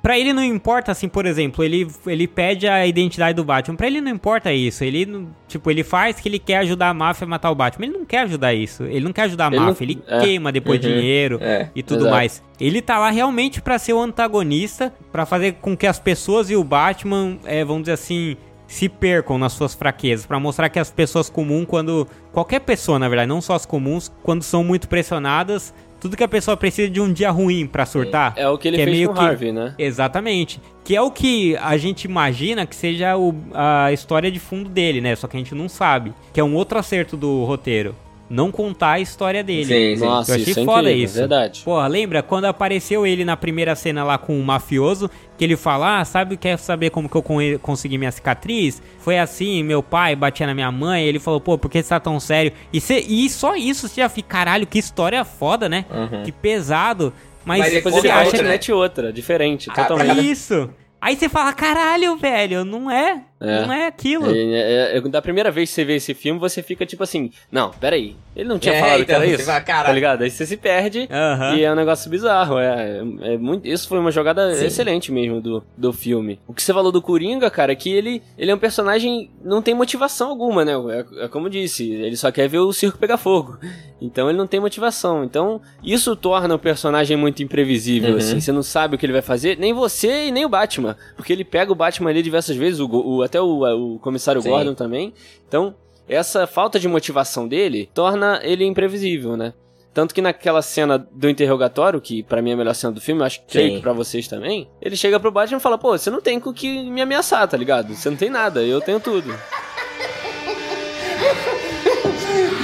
Pra ele não importa, assim, por exemplo, ele, ele pede a identidade do Batman. Pra ele não importa isso. Ele, não- tipo, ele faz que ele quer ajudar a máfia a matar o Batman. Ele não quer ajudar isso. Ele não quer ajudar a Ele não- máfia. Ele é. queima depois Uhum. dinheiro É, e tudo exato. mais. Ele tá lá realmente pra ser o antagonista, pra fazer com que as pessoas e o Batman, é, vamos dizer assim, se percam nas suas fraquezas, Pra mostrar que as pessoas comuns, quando qualquer pessoa, na verdade, não só as comuns, quando são muito pressionadas, Tudo que a pessoa precisa de um dia ruim pra surtar. É o que ele Que é fez meio com o que- Harvey, né? Exatamente. Que é o que a gente imagina que seja o- a história de fundo dele, né? Só que a gente não sabe. Que é um outro acerto do roteiro. Não contar a história dele. Sim, sim. Nossa, Eu achei isso é foda incrível, isso. verdade. Porra, lembra quando apareceu ele na primeira cena lá com o mafioso, que ele fala, ah, sabe, quer saber como que eu con- consegui minha cicatriz? Foi assim, meu pai batia na minha mãe, ele falou, pô, por que você tá tão sério? E, cê- e só isso você já fica, caralho, que história foda, né? Que pesado. Mas, Mas Depois ele acha e acha né? mete outra, diferente, Ah, totalmente. isso? Aí você fala, caralho, velho, não é, É. não é aquilo. É, é, da primeira vez que você vê esse filme, você fica tipo assim, não, peraí, ele não tinha É, falado que então, era você isso, tá ligado? Aí você se perde Aham. e é um negócio bizarro, é, é muito, isso foi uma jogada excelente mesmo do, do filme. O que você falou do Coringa, cara, é que ele, ele é um personagem, não tem motivação alguma, né, é, é como eu disse, ele só quer ver o circo pegar fogo, então ele não tem motivação, então isso torna o personagem muito imprevisível, Uhum. assim, você não sabe o que ele vai fazer, nem você e nem o Batman, porque ele pega o Batman ali diversas vezes, o, o- até o, o comissário Sim. Gordon também. Então, essa falta de motivação dele torna ele imprevisível, né? Tanto que naquela cena do interrogatório, que pra mim é a melhor cena do filme, eu acho que creio que pra vocês também, ele chega pro Batman e fala, pô, você não tem com o que me ameaçar, tá ligado? Você não tem nada, eu tenho tudo.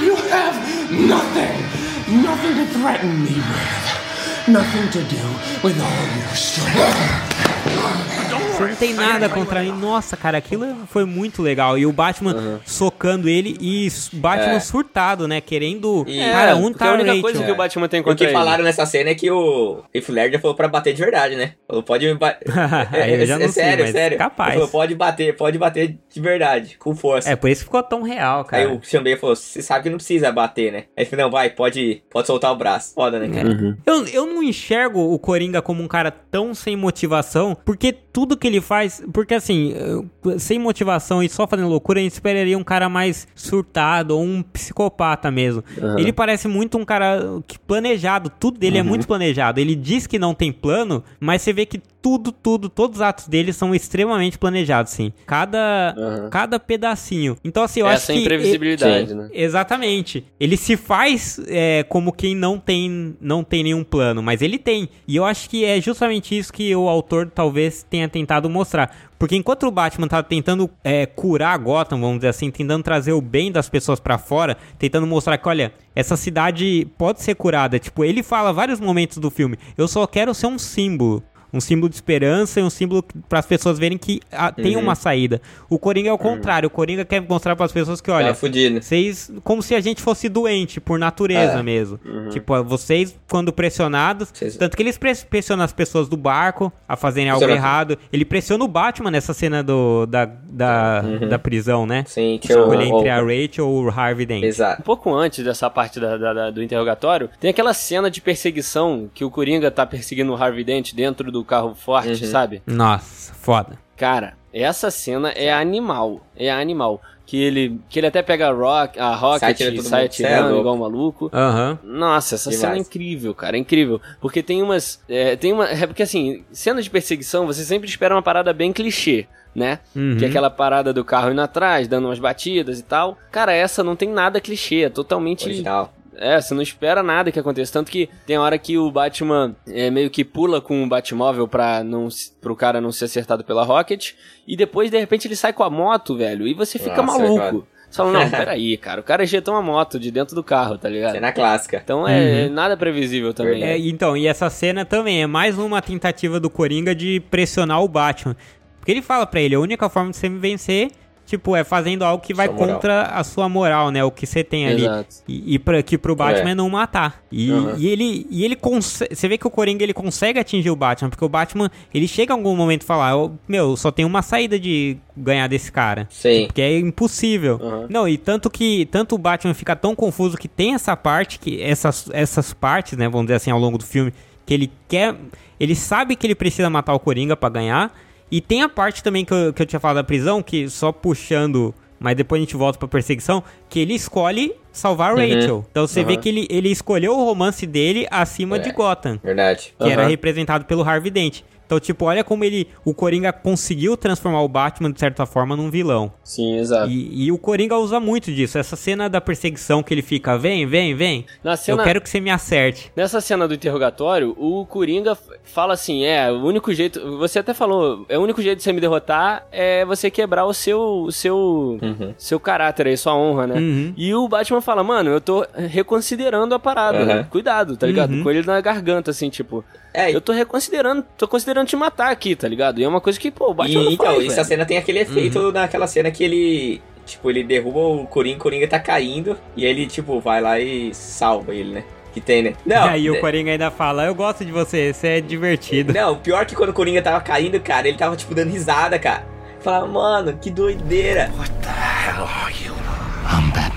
You have nothing, nothing to threaten me with, nothing to do with all your strength. Você não tem nada contra ele. Nossa, cara, aquilo foi muito legal. E o Batman socando ele e o Batman É. surtado, né? Querendo. E- cara, É, porque tá a única Rachel? coisa que o Batman tem O contra que ele. falaram nessa cena é que o Heath Ledger falou pra bater de verdade, né? Falou, pode me bater. Aí não sei, sério, mas sério. capaz. Ele falou, pode bater, pode bater de verdade, com força. É, por isso que ficou tão real, Aí cara. o Sean Baker falou, você sabe que não precisa bater, né? Aí ele falou, não, vai, pode, pode soltar o braço. Foda, né, cara? Uhum. Eu, eu não enxergo o Coringa como um cara tão sem motivação, porque tudo que ele faz. Porque assim, eu- sem motivação e só fazendo loucura, a gente esperaria um cara mais surtado ou um psicopata mesmo. Ele parece muito um cara que planejado, tudo dele é muito planejado. Ele diz que não tem plano, mas você vê que tudo, tudo, todos os atos dele são extremamente planejados, sim. Cada, Uhum. cada pedacinho. Então, assim, eu Essa acho que. imprevisibilidade, Sim. né? Exatamente. Ele se faz é, como quem não tem, não tem nenhum plano, mas ele tem. E eu acho que é justamente isso que o autor talvez tenha tentado mostrar. Porque enquanto o Batman tá tentando é, curar Gotham, vamos dizer assim, tentando trazer o bem das pessoas pra fora, tentando mostrar que, olha, essa cidade pode ser curada. Tipo, ele fala vários momentos do filme, eu só quero ser um símbolo. Um símbolo de esperança e um símbolo para as pessoas verem que ah, tem uma saída. O Coringa é o contrário. O Coringa quer mostrar para as pessoas que, olha, Tá vocês, como se a gente fosse doente por natureza É. mesmo. Tipo, vocês, quando pressionados. Vocês- Tanto que eles pres- pressionam as pessoas do barco a fazerem algo Pressiona- errado. Ele pressiona o Batman nessa cena do, da, da, da prisão, né? Sim, o... Escolher entre a Rachel ou o Harvey Dent. Exato. Um pouco antes dessa parte da- da- da- do interrogatório, tem aquela cena de perseguição que o Coringa tá perseguindo o Harvey Dent dentro do carro forte, sabe? Nossa, foda. Cara, essa cena é animal. É animal. Que ele, que ele até pega a, rock, a Rocket Sai atirando e sai é atirando igual um maluco. Aham. Nossa, essa cena é incrível, cara, é incrível. Porque tem umas. é, tem uma. É porque assim, cena de perseguição, você sempre espera uma parada bem clichê, né? Uhum. Que é aquela parada do carro indo atrás, dando umas batidas e tal. Cara, essa não tem nada clichê, é totalmente. Original. É, você não espera nada que aconteça. Tanto que tem hora que o Batman é, meio que pula com o Batmóvel pra não, pro cara não ser acertado pela Rocket. E depois, de repente, ele sai com a moto, velho. E você fica Nossa, maluco. cara. Você fala, não, peraí, cara. O cara ejetou uma moto de dentro do carro, tá ligado? Cena clássica. Então é, é nada previsível também. É, então, e essa cena também é mais uma tentativa do Coringa de pressionar o Batman. Porque ele fala pra ele, a única forma de você me vencer, tipo, é fazendo algo que vai contra a sua moral, né? O que você tem ali. Exato. E, e pra, que pro Batman É. não matar. E, Uhum. e ele, e ele consegue. Você vê que o Coringa ele consegue atingir o Batman, porque o Batman ele chega em algum momento e fala: "Ô, Meu, só tem uma saída de ganhar desse cara. Sim. Porque é impossível. Uhum. Não, e tanto que tanto o Batman fica tão confuso que tem essa parte, que essas, essas partes, né, vamos dizer assim, ao longo do filme, que ele quer. Ele sabe que ele precisa matar o Coringa pra ganhar. E tem a parte também que eu, que eu tinha falado da prisão, que só puxando. Mas depois a gente volta pra perseguição, que ele escolhe salvar a Rachel. Então você vê Uhum. que ele, ele escolheu o romance dele acima É. de Gotham Verdade. que era Aham. representado pelo Harvey Dent. Então tipo, olha como ele, o Coringa conseguiu transformar o Batman, de certa forma, num vilão. Sim, exato. E, e o Coringa usa muito disso. Essa cena da perseguição que ele fica, vem, vem, vem. Na cena, Eu quero que você me acerte. Nessa cena do interrogatório, o Coringa fala assim: é, o único jeito. Você até falou, é o único jeito de você me derrotar é você quebrar o seu. o seu. seu caráter aí, sua honra, né? Uhum. E o Batman fala, mano, eu tô reconsiderando a parada. Uhum. Cuidado, tá ligado? Uhum. Com ele na garganta, assim, tipo. É, Eu tô reconsiderando, tô considerando te matar aqui, tá ligado? E é uma coisa que, pô, o Batman E, não então, faz, essa velho. cena tem aquele efeito naquela cena que ele. Tipo, ele derruba o Coringa, o Coringa tá caindo, e ele, tipo, vai lá e salva ele, né? Que tem, né? Não, e aí o né? Coringa ainda fala, eu gosto de você, você é divertido. Não, pior que quando o Coringa tava caindo, cara, ele tava, tipo, dando risada, cara. Falava, mano, que doideira. What the hell are you? I'm Batman.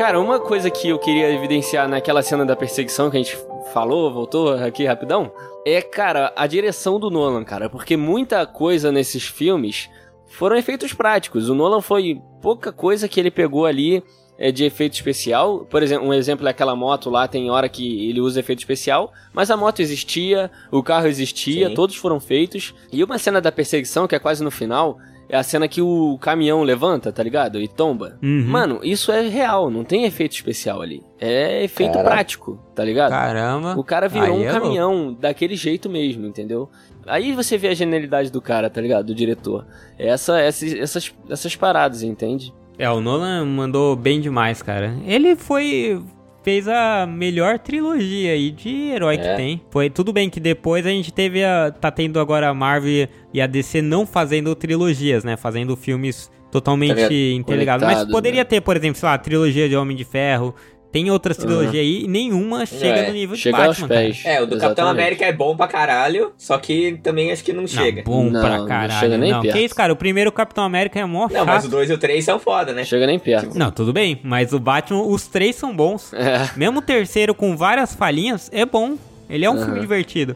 Cara, uma coisa que eu queria evidenciar naquela cena da perseguição que a gente falou, voltou aqui rapidão, é, cara, a direção do Nolan, cara, porque muita coisa nesses filmes foram efeitos práticos. O Nolan foi pouca coisa que ele pegou ali é, de efeito especial. Por exemplo, um exemplo é aquela moto lá, tem hora que ele usa efeito especial, mas a moto existia, o carro existia, Sim. todos foram feitos. E uma cena da perseguição, que é quase no final, é a cena que o caminhão levanta, tá ligado? E tomba. Uhum. Mano, isso é real, não tem efeito especial ali. É efeito Caraca. prático, tá ligado? Caramba. O cara virou Aí um é louco. caminhão daquele jeito mesmo, entendeu? Aí você vê a genialidade do cara, tá ligado? Do diretor. Essa, essas, essas, essas paradas, entende? É, o Nolan mandou bem demais, cara. Ele foi. Fez a melhor trilogia aí de herói que É. tem. Foi tudo bem que depois a gente teve a. Tá tendo agora a Marvel e a DC não fazendo trilogias, né? Fazendo filmes totalmente Tá ligado? interligados. Mas poderia né? ter, por exemplo, sei lá, a trilogia de Homem de Ferro. Tem outras trilogias aí e nenhuma chega É, no nível de Chega Batman, aos pés. É, o do Capitão Exatamente. América é bom pra caralho, só que também acho que não Não, chega. bom Não, pra não caralho. chega nem não, perto. que isso, cara? O primeiro Capitão América é mó Não, chato. mas o 2 e o 3 são foda, né? Chega nem perto. Não, tudo bem, mas o Batman, os três são bons. É. Mesmo o terceiro com várias falhinhas, é bom. Ele é um Aham. filme divertido.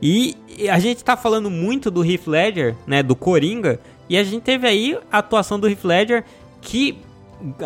E a gente tá falando muito do Heath Ledger, né, do Coringa, e a gente teve aí a atuação do Heath Ledger que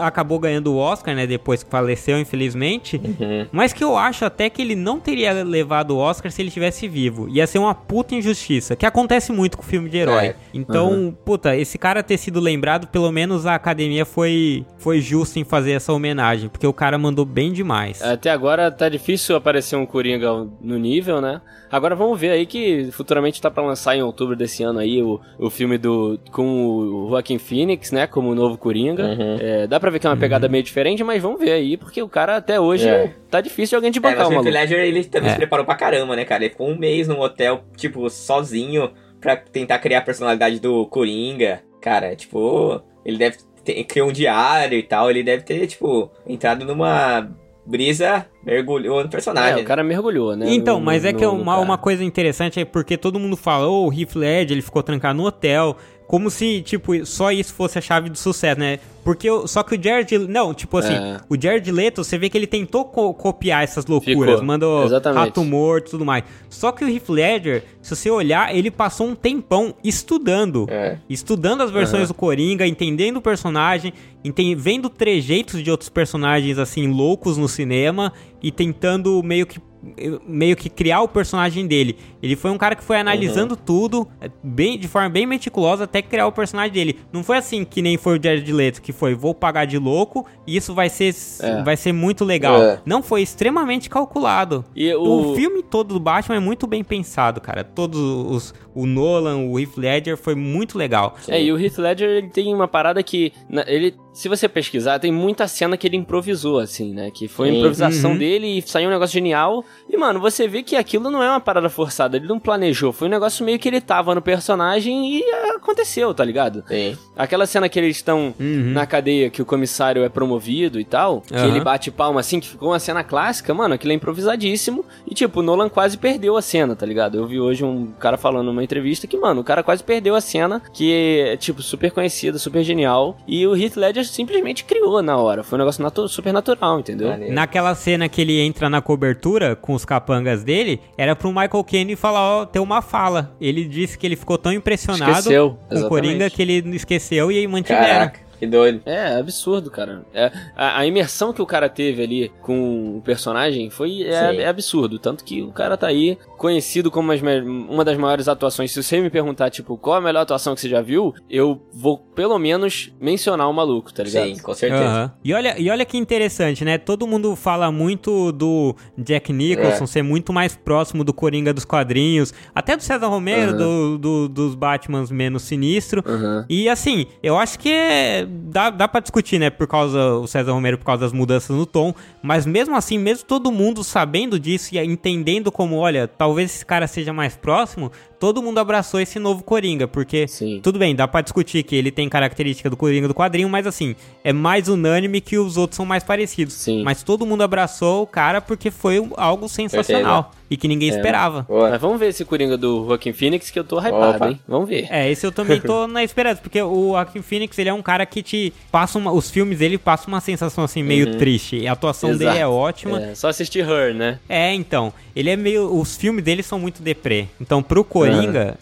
acabou ganhando o Oscar, né, depois que faleceu, infelizmente. Uhum. Mas que eu acho até que ele não teria levado o Oscar se ele estivesse vivo. Ia ser uma puta injustiça, que acontece muito com filme de herói. É. Então, puta, esse cara ter sido lembrado, pelo menos a academia foi, foi justa em fazer essa homenagem, porque o cara mandou bem demais. Até agora tá difícil aparecer um Coringa no nível, né? Agora vamos ver aí que futuramente tá pra lançar em outubro desse ano aí o, o filme do com o Joaquin Phoenix, né? Como o novo Coringa. Uhum. É, dá pra ver que é uma pegada meio diferente, mas vamos ver aí, porque o cara até hoje É. tá difícil de alguém de É, bancar mas o. Ledger, ele também É. se preparou pra caramba, né, cara? Ele ficou um mês num hotel, tipo, sozinho, pra tentar criar a personalidade do Coringa. Cara, tipo, ele deve ter, criou um diário e tal, ele deve ter, tipo, entrado numa brisa, mergulhou no É, personagem. o cara mergulhou, né? Então, no- mas é no- que é uma, uma coisa interessante é porque todo mundo fala, oh, o Heath Ledger, ele ficou trancado no hotel, como se, tipo, só isso fosse a chave do sucesso, né? Porque, o- só que o Jared, não, tipo assim, É. o Jared Leto, você vê que ele tentou co- copiar essas loucuras, Ficou, mandou exatamente. rato morto e tudo mais. Só que o Heath Ledger, se você olhar, ele passou um tempão estudando. É. Estudando as versões do Coringa, entendendo o personagem, enten- vendo trejeitos de outros personagens assim loucos no cinema e tentando meio que meio que criar o personagem dele. Ele foi um cara que foi analisando tudo, é, bem de forma bem meticulosa até criar o personagem dele. Não foi assim que nem foi o Jared Leto, que foi vou pagar de louco e isso vai ser É. vai ser muito legal. É. Não foi extremamente calculado. E O... o, filme todo do Batman é muito bem pensado, cara. Todos os o Nolan, o Heath Ledger foi muito legal. É, e o Heath Ledger ele tem uma parada que. ele, se você pesquisar, tem muita cena que ele improvisou, assim, né? Que foi Sim. improvisação Uhum. dele e saiu um negócio genial. E, mano, você vê que aquilo não é uma parada forçada, ele não planejou. Foi um negócio meio que ele tava no personagem e é, aconteceu, tá ligado? Sim. Aquela cena que eles estão Uhum. na cadeia, que o comissário é promovido e tal, que Aham. ele bate palma assim, que ficou uma cena clássica, mano, aquilo é improvisadíssimo. E, tipo, o Nolan quase perdeu a cena, tá ligado? Eu vi hoje um cara falando numa entrevista que, mano, o cara quase perdeu a cena, que é, tipo, super conhecida, super genial. E o Heath Ledger simplesmente criou na hora. Foi um negócio natu super natural, entendeu? Maneiro. Naquela cena que ele entra na cobertura com os capangas dele, era pro Michael Caine falar, ó, ter uma fala. Ele disse que ele ficou tão impressionado Esqueceu, com o Coringa que ele esqueceu e aí mantiveram. Caraca. Que doido. É, absurdo, cara. É, a, a imersão que o cara teve ali com o personagem foi é, é absurdo. Tanto que o cara tá aí conhecido como as uma das maiores atuações. Se você me perguntar, tipo, qual a melhor atuação que você já viu, eu vou pelo menos mencionar o maluco, tá ligado? Sim, com certeza. Aham. E, olha, e olha que interessante, né? Todo mundo fala muito do Jack Nicholson É. ser muito mais próximo do Coringa dos quadrinhos, até do César Romero, Aham. do, do- dos Batmans menos sinistro. Aham. E assim, eu acho que é- dá, dá pra discutir, né? Por causa o César Romero, por causa das mudanças no tom. Mas mesmo assim, mesmo todo mundo sabendo disso e entendendo como, olha, talvez esse cara seja mais próximo, todo mundo abraçou esse novo Coringa. Porque, Sim. tudo bem, dá pra discutir que ele tem característica do Coringa do quadrinho, mas assim, é mais unânime que os outros são mais parecidos. Sim. Mas todo mundo abraçou o cara porque foi algo sensacional. E que ninguém esperava. Boa. Mas vamos ver esse Coringa do Joaquin Phoenix que eu tô hypado, Opa. hein? Vamos ver. É, esse eu também tô na esperança, porque o Joaquin Phoenix, ele é um cara que te passa uma, os filmes dele passam uma sensação assim meio triste. E a atuação dele é Exato. ótima. É, só assistir Her, né? É. então, ele é meio os filmes dele são muito deprê. Então pro Coringa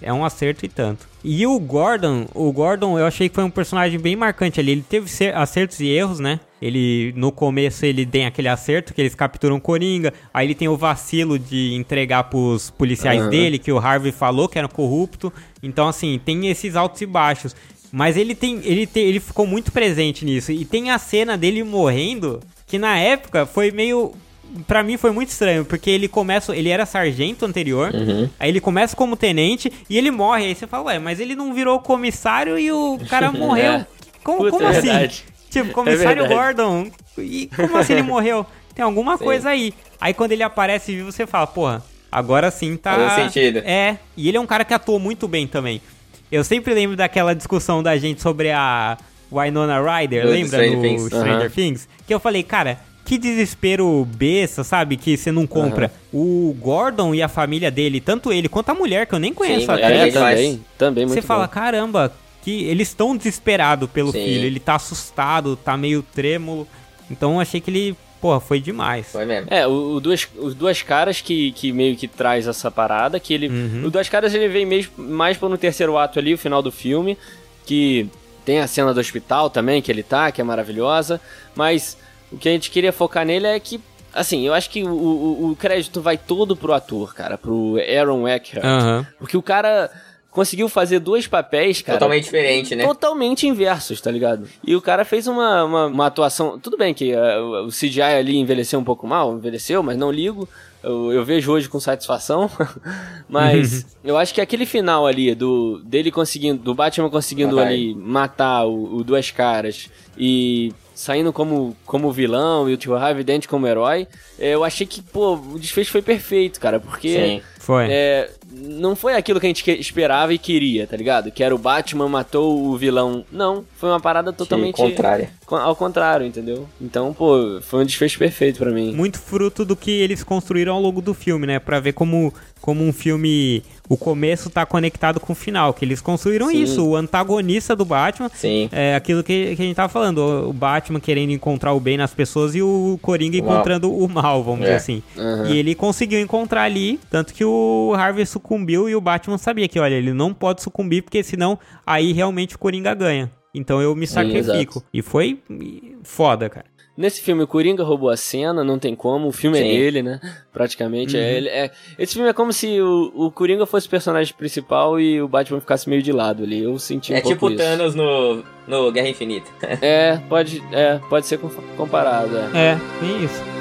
é um acerto e tanto. E o Gordon, o Gordon eu achei que foi um personagem bem marcante ali. Ele teve cer- acertos e erros, né? Ele no começo ele tem aquele acerto que eles capturam o Coringa, aí ele tem o vacilo de entregar pros policiais Aham. dele que o Harvey falou que era corrupto. Então assim, tem esses altos e baixos. Mas ele tem, ele tem, ele ficou muito presente nisso e tem a cena dele morrendo que na época foi meio Pra mim foi muito estranho, porque ele começa, ele era sargento anterior, aí ele começa como tenente e ele morre. Aí você fala, ué, mas ele não virou comissário e o cara morreu. É. Como, Puta, como é assim? verdade. Tipo, comissário verdade. Gordon. E como assim ele morreu? Tem alguma coisa aí. Aí quando ele aparece vivo, você fala, porra, agora sim tá. Faz sentido. É, e ele é um cara que atuou muito bem também. Eu sempre lembro daquela discussão da gente sobre a Winona Ryder, Do lembra? Things. Stranger. Things. Que eu falei, cara, que desespero besta, sabe? Que você não compra. O Gordon e a família dele, tanto ele quanto a mulher, que eu nem conheço Sim, a mulher É, atriz, demais. também. Também muito você fala, bom. caramba, que eles estão desesperados pelo Sim. filho. Ele tá assustado, tá meio trêmulo. Então eu achei que ele, porra, foi demais. Foi mesmo. É, o, o duas, os Duas Caras que, que meio que traz essa parada, que ele... Uhum. O Duas Caras ele vem mesmo, mais pro no terceiro ato ali, o final do filme, que tem a cena do hospital também, que ele tá, que é maravilhosa, mas o que a gente queria focar nele é que, assim, eu acho que o, o, o crédito vai todo pro ator, cara, pro Aaron Eckhart, Aham. porque o cara conseguiu fazer dois papéis, cara, Totalmente diferente, né? totalmente inversos, tá ligado? E o cara fez uma, uma, uma atuação. Tudo bem que eh, o CGI ali envelheceu um pouco mal, envelheceu, mas não ligo. Eu, eu vejo hoje com satisfação. mas eu acho que aquele final ali do dele conseguindo, do Batman conseguindo Matar ali matar o, o Duas Caras e saindo como, como vilão e o Tio Harvey Dent como herói, eh, eu achei que, pô, o desfecho foi perfeito, cara, porque. Sim. Foi. É, não foi aquilo que a gente que- esperava e queria, tá ligado? Que era o Batman matou o vilão. Não, foi uma parada totalmente contrária. Ao contrário, entendeu? Então, pô, foi um desfecho perfeito pra mim. Muito fruto do que eles construíram ao longo do filme, né? Pra ver como, como um filme. O começo tá conectado com o final. Que eles construíram Sim. isso. O antagonista do Batman. Sim. É aquilo que, que a gente tava falando. O, Batman querendo encontrar o bem nas pessoas e o Coringa encontrando o mal, vamos É. dizer assim. Aham. E ele conseguiu encontrar ali. Tanto que o Harvey sucumbiu e o Batman sabia que, olha, ele não pode sucumbir, porque senão aí realmente o Coringa ganha. Então eu me sacrifico. e foi foda, cara. Nesse filme, o Coringa roubou a cena, não tem como, o filme é Sim. dele, né? Praticamente. Uhum. É, ele, é, esse filme é como se o, o Coringa fosse o personagem principal e o Batman ficasse meio de lado ali. Eu senti um É pouco tipo o isso. Thanos no, no Guerra Infinita. É, pode, é, pode ser com- comparado. é. É, bem isso.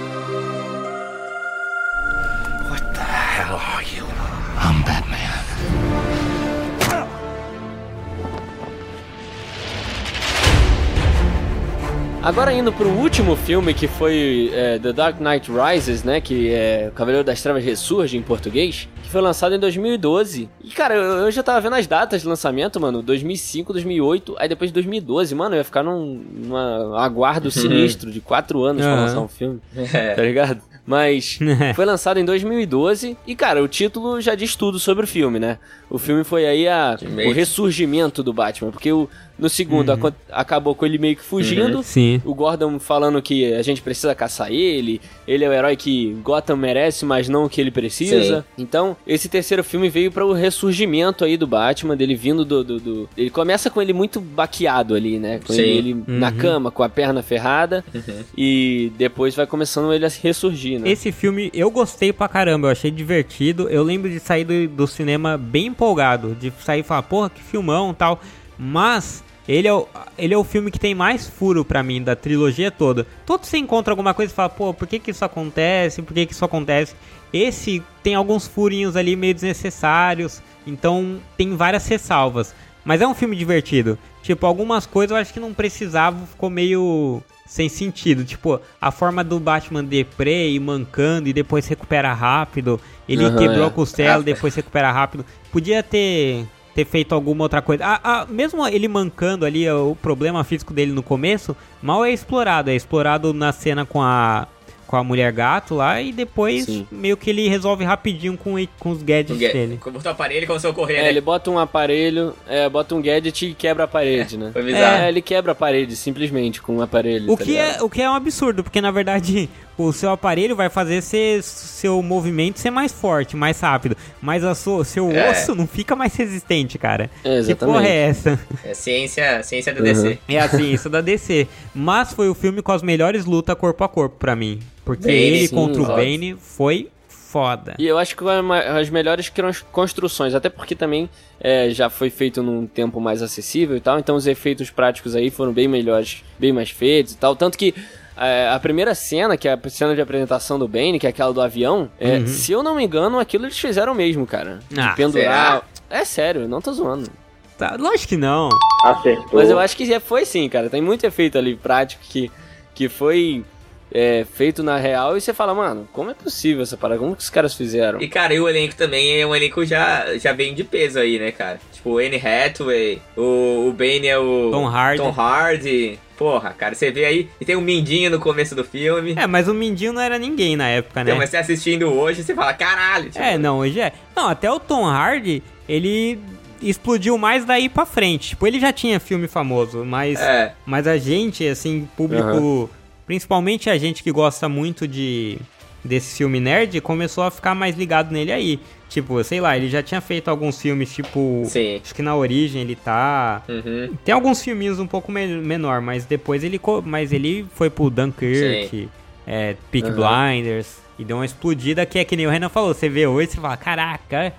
Agora indo pro último filme que foi é, The Dark Knight Rises, né? Que é Cavaleiro das Trevas Ressurge em português. Que foi lançado em 2012. E cara, eu, eu já tava vendo as datas de lançamento, mano. 2005, 2008, aí depois de 2012. Mano, eu ia ficar num numa aguardo sinistro de quatro anos pra Aham. lançar um filme. É. Tá ligado? Mas foi lançado em 2012 e, cara, o título já diz tudo sobre o filme, né? O filme foi aí a, o ressurgimento do Batman, porque o, No segundo, aco- acabou com ele meio que fugindo. Sim. O Gordon falando que a gente precisa caçar ele, ele é o herói que Gotham merece, mas não o que ele precisa. Então, esse terceiro filme veio para o ressurgimento aí do Batman, dele vindo do, do, do- Ele começa com ele muito baqueado ali, né? Com Sim. ele na cama, com a perna ferrada, Uhum. e depois vai começando ele a se ressurgir, né? Esse filme eu gostei pra caramba, eu achei divertido. Eu lembro de sair do, do cinema bem empolgado, de sair e falar, porra, que filmão e tal. Mas ele é, o, ele é o filme que tem mais furo pra mim da trilogia toda. Todo você encontra alguma coisa e fala, pô, por que que isso acontece? Por que que isso acontece? Esse tem alguns furinhos ali meio desnecessários, então tem várias ressalvas. Mas é um filme divertido. Tipo, algumas coisas eu acho que não precisava, ficou meio sem sentido. Tipo, a forma do Batman deprê e mancando e depois recupera rápido. Ele Aham, quebrou é. a costela, Ah. depois recupera rápido. Podia ter, ter feito alguma outra coisa. Ah, ah, mesmo ele mancando ali, o problema físico dele no começo, mal é explorado. É explorado na cena com a, com a mulher gato lá e depois Sim. meio que ele resolve rapidinho com, com os gadgets dele. Botou o aparelho e começou a correr, É, né? ele bota um aparelho, é, bota um gadget e quebra a parede, né? Foi bizarro. É, ele quebra a parede, simplesmente, com um aparelho. O tá que, ligado? é, o que é um absurdo, porque na verdade o seu aparelho vai fazer ser, seu movimento ser mais forte, mais rápido. Mas o seu, seu É. osso não fica mais resistente, cara. É, que exatamente. porra é essa? É ciência, ciência do Uhum. DC. É assim, isso da DC. Mas foi o filme com as melhores lutas corpo a corpo pra mim. Porque Bane, ele sim, contra o óbvio. Bane foi foda. E eu acho que foi uma- as melhores construções, até porque também é, já foi feito num tempo mais acessível e tal, então os efeitos práticos aí foram bem melhores, bem mais feitos e tal. Tanto que é, a primeira cena, que é a cena de apresentação do Bane, que é aquela do avião, é, se eu não me engano, aquilo eles fizeram mesmo, cara. De Ah, pendurar. É sério, não tô zoando. Tá, lógico que não. Acertou. Mas eu acho que foi sim, cara. Tem muito efeito ali prático que, que foi é, feito na real e você fala, mano, como é possível essa parada? Como que os caras fizeram? E, cara, e o elenco também é um elenco já, já bem de peso aí, né, cara? Tipo, o Anne Hathaway, o, o Bane é o... Tom Hardy. Tom Hardy. Porra, cara, você vê aí... E tem o Mindinho no começo do filme. É, mas o Mindinho não era ninguém na época, né? Então, mas você assistindo hoje, você fala, caralho. Tipo, É, não, hoje é. Não, até o Tom Hardy, ele explodiu mais daí pra frente. Tipo, ele já tinha filme famoso, mas, É. mas a gente, assim, público, principalmente a gente que gosta muito de desse filme nerd, começou a ficar mais ligado nele aí. Tipo, sei lá, ele já tinha feito alguns filmes, tipo, Sim. acho que na origem ele tá. Uhum. Tem alguns filminhos um pouco me- menor, mas depois ele, co- mas ele foi pro Dunkirk, é, Peak Blinders, e deu uma explodida que é que nem o Renan falou. Você vê hoje, você fala, caraca,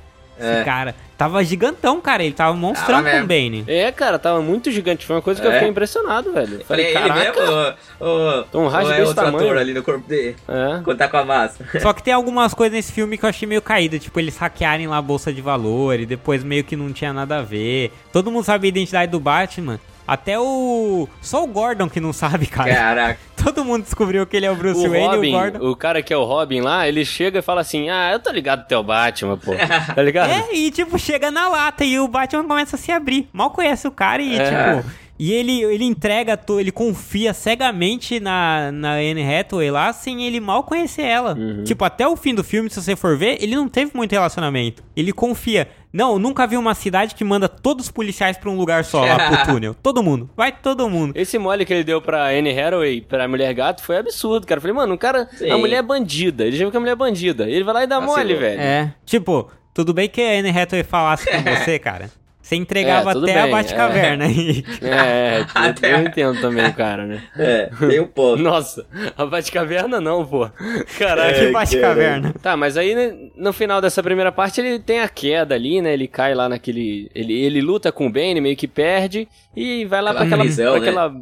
É. cara tava gigantão, cara. Ele tava monstrão Tava com o. Bane. É, cara, tava muito gigante. Foi uma coisa que eu É. fiquei impressionado, velho. Falei, Falei, é ele caraca. mesmo? O, o, Tom Hardy ou é desse outro tamanho. ator ali no corpo dele? É. Quando tá com a massa. Só que tem algumas coisas nesse filme que eu achei meio caída, tipo, eles hackearem lá a bolsa de valor e depois meio que não tinha nada a ver. Todo mundo sabe a identidade do Batman. Até o. Só o Gordon que não sabe, cara. Caraca. Todo mundo descobriu que ele é o Bruce O Wayne e Robin, o Gordon. o cara que é o Robin lá, ele chega e fala assim: Ah, eu tô ligado teu Batman, pô. Tá ligado? É, e tipo, chega na lata e o Batman começa a se abrir. Mal conhece o cara e, É. tipo. E ele, ele entrega, ele confia cegamente na, na Anne Hathaway lá, sem ele mal conhecer ela. Uhum. Tipo, até o fim do filme, se você for ver, ele não teve muito relacionamento. Ele confia. Não, eu nunca vi uma cidade que manda todos os policiais pra um lugar só, lá pro túnel. Todo mundo. Vai todo mundo. Esse mole que ele deu pra Anne Hathaway, pra Mulher Gato, foi absurdo, cara. Eu falei, mano, o cara, Sim. a mulher é bandida. Ele já viu que a mulher é bandida. Ele vai lá e dá Vacilou. mole, velho. É. Tipo, tudo bem que a Anne Hathaway falasse com você, cara. Você entregava É, até a bem, Batcaverna. aí. É, Até- eu, eu entendo também o cara, né? É, tem um ponto. Nossa, a Batcaverna não, pô. Caraca. que Batcaverna. Tá, mas aí né, no final dessa primeira parte ele tem a queda ali, né? Ele cai lá naquele. Ele, ele luta com o Bane, meio que perde e vai lá pra Aquela prisão, pra né? aquela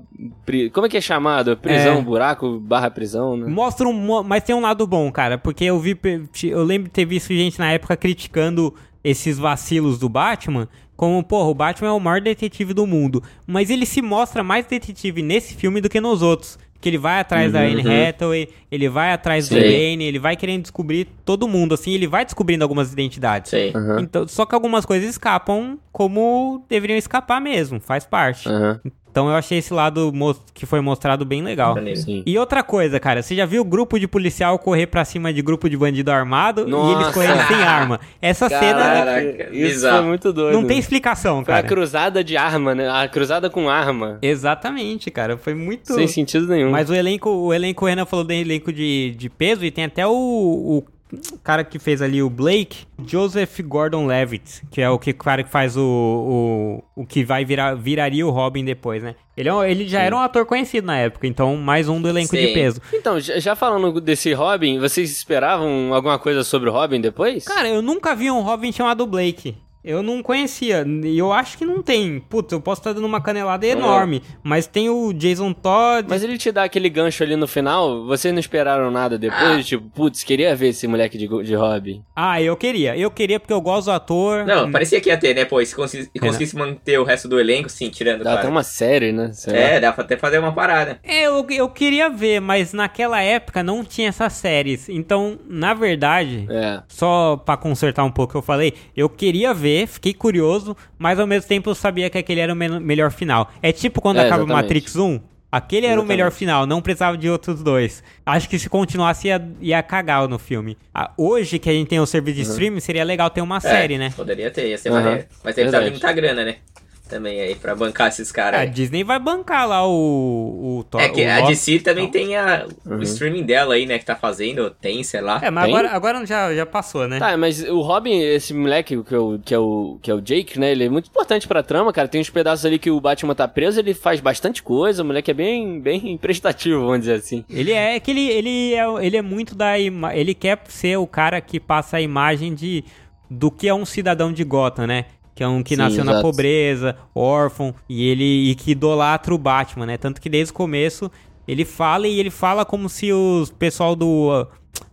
pri- Como é que é chamado? Prisão, É. buraco, barra prisão, né? Mostra um. Mas tem um lado bom, cara. Porque eu vi. Eu lembro de ter visto gente na época criticando esses vacilos do Batman. Como, porra, o Batman é o maior detetive do mundo. Mas ele se mostra mais detetive nesse filme do que nos outros. Que ele vai atrás da Anne Hathaway, ele vai atrás do Sim. Bane, ele vai querendo descobrir todo mundo, assim, ele vai descobrindo algumas identidades. Sim. Então, só que algumas coisas escapam como deveriam escapar mesmo, faz parte. Aham. Então eu achei esse lado que foi mostrado bem legal. Sim. E outra coisa, cara, você já viu grupo de policial correr pra cima de grupo de bandido armado e eles Nossa. correndo sem arma? Essa cena Caraca, isso bizarro. foi muito doido. não tem explicação, Foi a cara. cruzada de arma, né? A cruzada com arma. Exatamente, cara, foi muito Sem sentido nenhum. Mas o elenco, o elenco, o Renan falou do elenco de, de peso e tem até o, o cara que fez ali o Blake, Joseph Gordon-Levitt, que é o que, cara que faz o, o, o que vai virar, viraria o Robin depois, né? Ele, é ele já era um ator conhecido na época, então mais um do elenco de Sim. peso. Então, já já falando desse Robin, vocês esperavam alguma coisa sobre o Robin depois? Cara, eu nunca vi um Robin chamado Blake. Eu não conhecia, e eu acho que não tem. Putz, eu posso estar dando uma canelada enorme, mas tem o Jason Todd. Mas ele te dá aquele gancho ali no final, vocês não esperaram nada depois? Tipo, putz, queria ver esse moleque de, de Robin. Ah, eu queria. Eu queria porque eu gosto do ator. Não, parecia que ia ter, né? Pô, e se conseguisse, e conseguisse manter o resto do elenco, sim, tirando, Dá até claro. uma série, né? Sei lá. É, dá pra até fazer uma parada. É, eu, eu queria ver, mas naquela época não tinha essas séries. Então, na verdade, É. só pra consertar um pouco o que eu falei, eu queria ver, fiquei curioso, mas ao mesmo tempo eu sabia que aquele era o men- melhor final. É tipo quando É, acaba o exatamente. Matrix 1. Aquele era o Exatamente. melhor final, não precisava de outros dois. Acho que se continuasse ia, ia cagar no filme. Ah, hoje que a gente tem o serviço de streaming, seria legal ter uma série, é, né? Poderia ter, ia ser maneiro. Mas ele tá verdade. vindo muita grana, né? Também aí, pra bancar esses caras A aí. Disney vai bancar lá o, o Thor. É que o a Loki. DC também Não. tem a, o Uhum. streaming dela aí, né? Que tá fazendo, tem, sei lá. É, mas Tem? agora, agora já, já passou, né? Tá, mas o Robin, esse moleque que é o, que é o, que é o Jake, né? Ele é muito importante pra trama, cara. Tem uns pedaços ali que o Batman tá preso, ele faz bastante coisa. O moleque é bem, bem prestativo, vamos dizer assim. Ele é é que ele, ele, é, ele é muito da ima- ele quer ser o cara que passa a imagem de do que é um cidadão de Gotham, né? Que é um que Sim, nasceu na exato. pobreza, órfão, e ele e que idolatra o Batman, né? Tanto que desde o começo ele fala e ele fala como se o pessoal do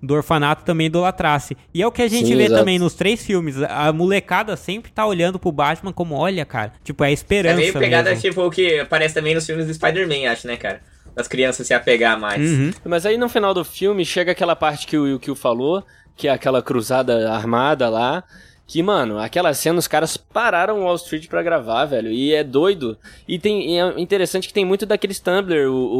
do orfanato também idolatrasse. E é o que a gente Sim, vê exato. também nos três filmes. A molecada sempre tá olhando pro Batman como, olha, cara, tipo, é a É esperança meio pegada, mesmo. tipo, o que aparece também nos filmes do Spider-Man, acho, né, cara? Das crianças se apegar mais. Uhum. Mas aí no final do filme chega aquela parte que o Yukio falou, que é aquela cruzada armada lá. Que, mano, aquela cena os caras pararam Wall Street pra gravar, velho. E é doido. E tem e é interessante que tem muito daqueles Tumblr, o, o,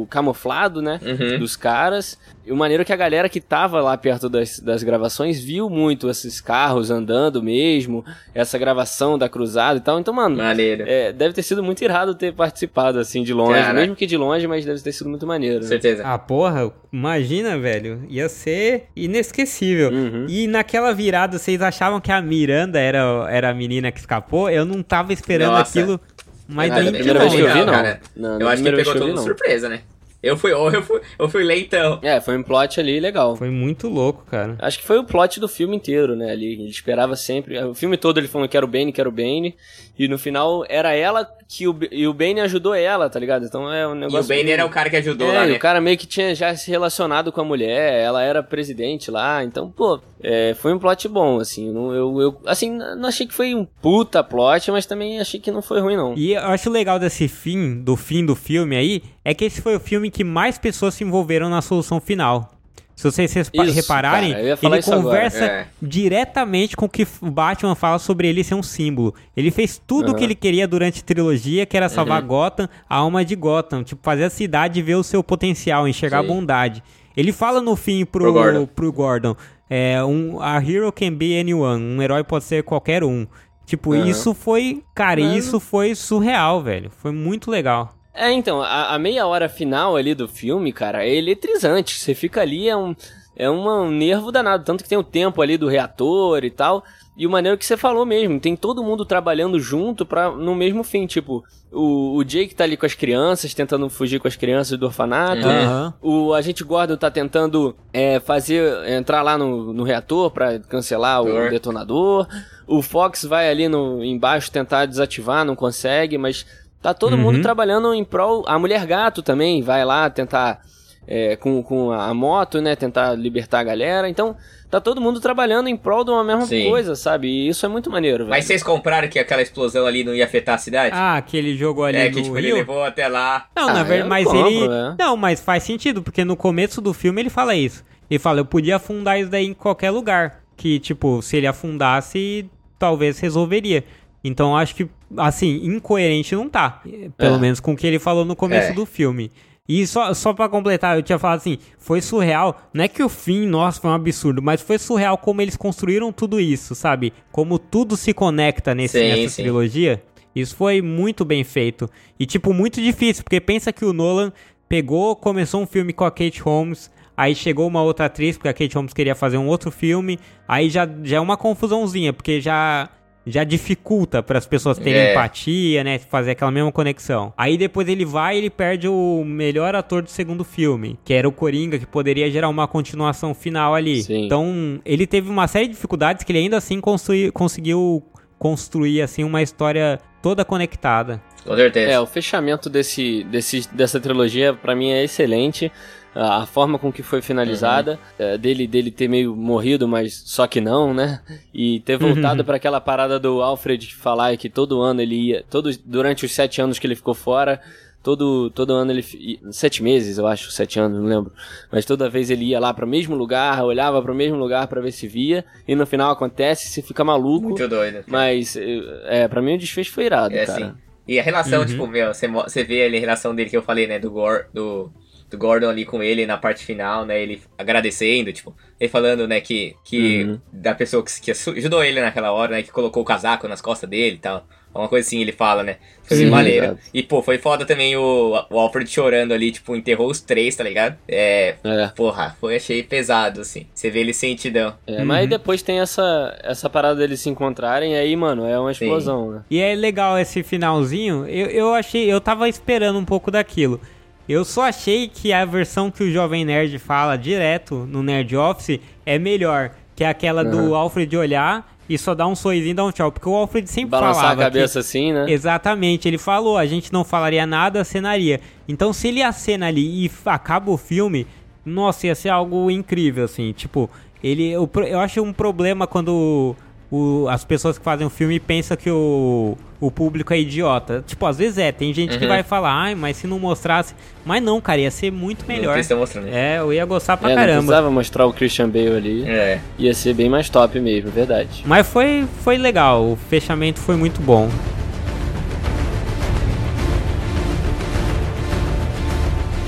o- o camuflado, né? Uhum. Dos caras. E o maneiro é que a galera que tava lá perto das, das gravações viu muito esses carros andando mesmo, essa gravação da cruzada e tal. Então, mano, Maneiro. é, deve ter sido muito irado ter participado, assim, de longe. Caraca. Mesmo que de longe, mas deve ter sido muito maneiro. Com né? certeza. Ah, porra, imagina, velho. Ia ser inesquecível. Uhum. E naquela virada, vocês achavam que a Miranda era, era a menina que escapou? Eu não tava esperando Nossa. aquilo, mas Ah, nem primeira vez que eu vi, não. cara. Não, eu acho que pegou todo não. surpresa, né? Eu fui, eu fui, eu fui lentão. É, foi um plot ali legal. Foi muito louco, cara. Acho que foi o plot do filme inteiro, né? Ali, ele esperava sempre. O filme todo ele falando que era o Bane, que era o Bane. E no final era ela que o, e o Bane ajudou ela, tá ligado? Então é um E negócio. o Bane meio- era o cara que ajudou É, lá, e né? o cara meio que tinha já se relacionado com a mulher, ela era presidente lá, então, pô, é, foi um plot bom, assim, eu, eu, assim, não achei que foi um puta plot, mas também achei que não foi ruim, não. E eu acho legal desse fim, do fim do filme aí, é que esse foi o filme que mais pessoas se envolveram na solução final. Se vocês Isso, repararem, cara, ele conversa É. diretamente com o que o Batman fala sobre ele ser um símbolo. Ele fez tudo o que ele queria durante a trilogia, que era salvar Uhum. Gotham, a alma de Gotham. Tipo, fazer a cidade ver o seu potencial, enxergar Sim. a bondade. Ele fala no fim pro, Pro Gordon. pro Gordon, é, um, a hero can be anyone, um herói pode ser qualquer um. Tipo, Aham. isso foi, cara, Mano. isso foi surreal, velho. Foi muito legal. É, então, a, a meia hora final ali do filme, cara, é eletrizante. Você fica ali, é um, é uma- um nervo danado. Tanto que tem o tempo ali do reator e tal. E o maneiro que você falou mesmo, tem todo mundo trabalhando junto pra, no mesmo fim. Tipo, o, o Jake tá ali com as crianças, tentando fugir com as crianças do orfanato. Aham. O agente Gordon tá tentando é, fazer entrar lá no, no reator pra cancelar o detonador. O Fox vai ali no embaixo tentar desativar, não consegue, mas tá todo Uhum. mundo trabalhando em prol. A mulher gato também vai lá tentar é, com, com a moto, né? Tentar libertar a galera. Então tá todo mundo trabalhando em prol de uma mesma Sim. coisa, sabe? E isso é muito maneiro, velho. Mas vocês compraram que aquela explosão ali não ia afetar a cidade? Ah, aquele jogo ali é, que tipo, ele Rio. levou até lá. Não, Ah, na verdade, mas compro, ele. né? Não, mas faz sentido, porque no começo do filme ele fala isso. Ele fala, eu podia afundar isso daí em qualquer lugar. Que, tipo, se ele afundasse, talvez resolveria. Então eu acho que, assim, incoerente não tá. Pelo É. menos com o que ele falou no começo É. do filme. E só, só pra completar, eu tinha falado assim, foi surreal. Não é que o fim, nossa, foi um absurdo, mas foi surreal como eles construíram tudo isso, sabe? Como tudo se conecta nesse, Sim, nessa sim. trilogia. Isso foi muito bem feito. E, tipo, muito difícil, porque pensa que o Nolan pegou, começou um filme com a Kate Holmes, aí chegou uma outra atriz, porque a Kate Holmes queria fazer um outro filme, aí já, já é uma confusãozinha, porque já já dificulta para as pessoas terem É. empatia, né, fazer aquela mesma conexão. Aí depois ele vai e ele perde o melhor ator do segundo filme, que era o Coringa, que poderia gerar uma continuação final ali. Sim. Então, ele teve uma série de dificuldades que ele ainda assim construi- conseguiu construir assim uma história toda conectada. Com certeza. É, o fechamento desse, desse, dessa trilogia pra mim é excelente. A forma com que foi finalizada, é, dele, dele ter meio morrido, mas só que não, né? E ter voltado pra aquela parada do Alfred falar que todo ano ele ia, todo, durante os sete anos que ele ficou fora, todo, todo ano ele. Sete meses, eu acho, sete anos, não lembro. Mas toda vez ele ia lá pro mesmo lugar, olhava pro mesmo lugar pra ver se via, e no final acontece, você fica maluco. Muito doido. Mas, é, pra mim o desfecho foi irado, É cara. assim. E a relação, Uhum. tipo, meu, você, você vê ali a relação dele que eu falei, né? Do, Gor, do, do Gordon ali com ele na parte final, né? Ele agradecendo, tipo, ele falando, né, que, que Uhum. da pessoa que, que ajudou ele naquela hora, né? Que colocou o casaco nas costas dele e tal. Uma coisa assim ele fala, né? Foi bem Sim, maneiro. E, pô, foi foda também o, o Alfred chorando ali, tipo, enterrou os três, tá ligado? É. É. Porra, foi, achei pesado, assim. Você vê ele sentidão. É, mas aí depois tem essa, essa parada deles se encontrarem, aí, mano, é uma explosão, né? E é legal esse finalzinho. Eu, eu achei, eu tava esperando um pouco daquilo. Eu só achei que a versão que o Jovem Nerd fala direto no Nerd Office é melhor. Que é aquela do Alfred olhar e só dar um sorrisinho e dar um tchau. Porque o Alfred sempre Balançar falava a cabeça que... assim, né? Exatamente, ele falou, a gente não falaria nada, acenaria. Então se ele acena ali e acaba o filme, nossa, ia ser algo incrível, assim. Tipo, ele. Eu, eu acho um problema quando o- as pessoas que fazem o filme pensam que o, o público é idiota. Tipo, às vezes é, tem gente que Uhum. vai falar, ai, mas se não mostrasse. Mas não, cara, ia ser muito Não melhor. precisa mostrando. É, eu ia gostar pra É, não caramba. precisava mostrar o Christian Bale ali. É. Ia ser bem mais top mesmo, verdade. Mas foi, foi legal, o fechamento foi muito bom.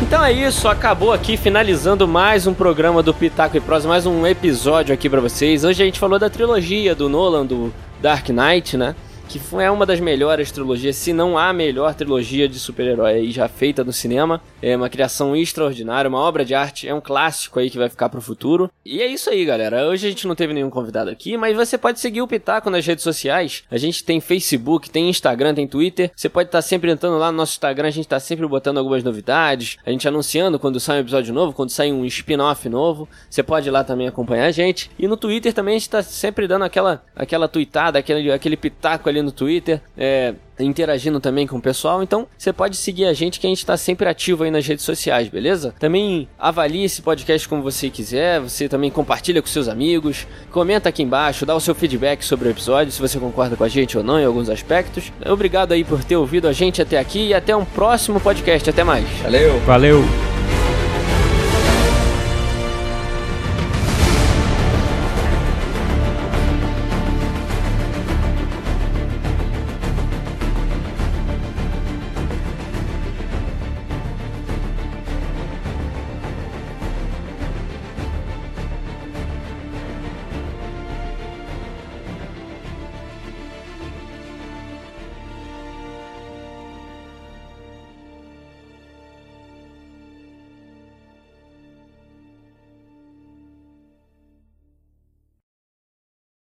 Então é isso, acabou aqui, finalizando mais um programa do Pitaco e Prosa, mais um episódio aqui pra vocês. Hoje a gente falou da trilogia do Nolan, do Dark Knight, né? Que é uma das melhores trilogias, se não a melhor trilogia de super-herói já feita no cinema. É uma criação extraordinária, uma obra de arte, é um clássico aí que vai ficar pro futuro. E é isso aí, galera. Hoje a gente não teve nenhum convidado aqui, mas você pode seguir o Pitaco nas redes sociais. A gente tem Facebook, tem Instagram, tem Twitter. Você pode estar sempre entrando lá no nosso Instagram, a gente tá sempre botando algumas novidades, a gente anunciando quando sai um episódio novo, quando sai um spin-off novo. Você pode ir lá também acompanhar a gente. E no Twitter também a gente tá sempre dando aquela, aquela tweetada, aquele, aquele pitaco ali no Twitter. É, interagindo também com o pessoal. Então, você pode seguir a gente que a gente tá sempre ativo aí nas redes sociais, beleza? Também avalie esse podcast como você quiser, você também compartilha com seus amigos, comenta aqui embaixo, dá o seu feedback sobre o episódio, se você concorda com a gente ou não em alguns aspectos. Obrigado aí por ter ouvido a gente até aqui e até um próximo podcast. Até mais. Valeu! Valeu!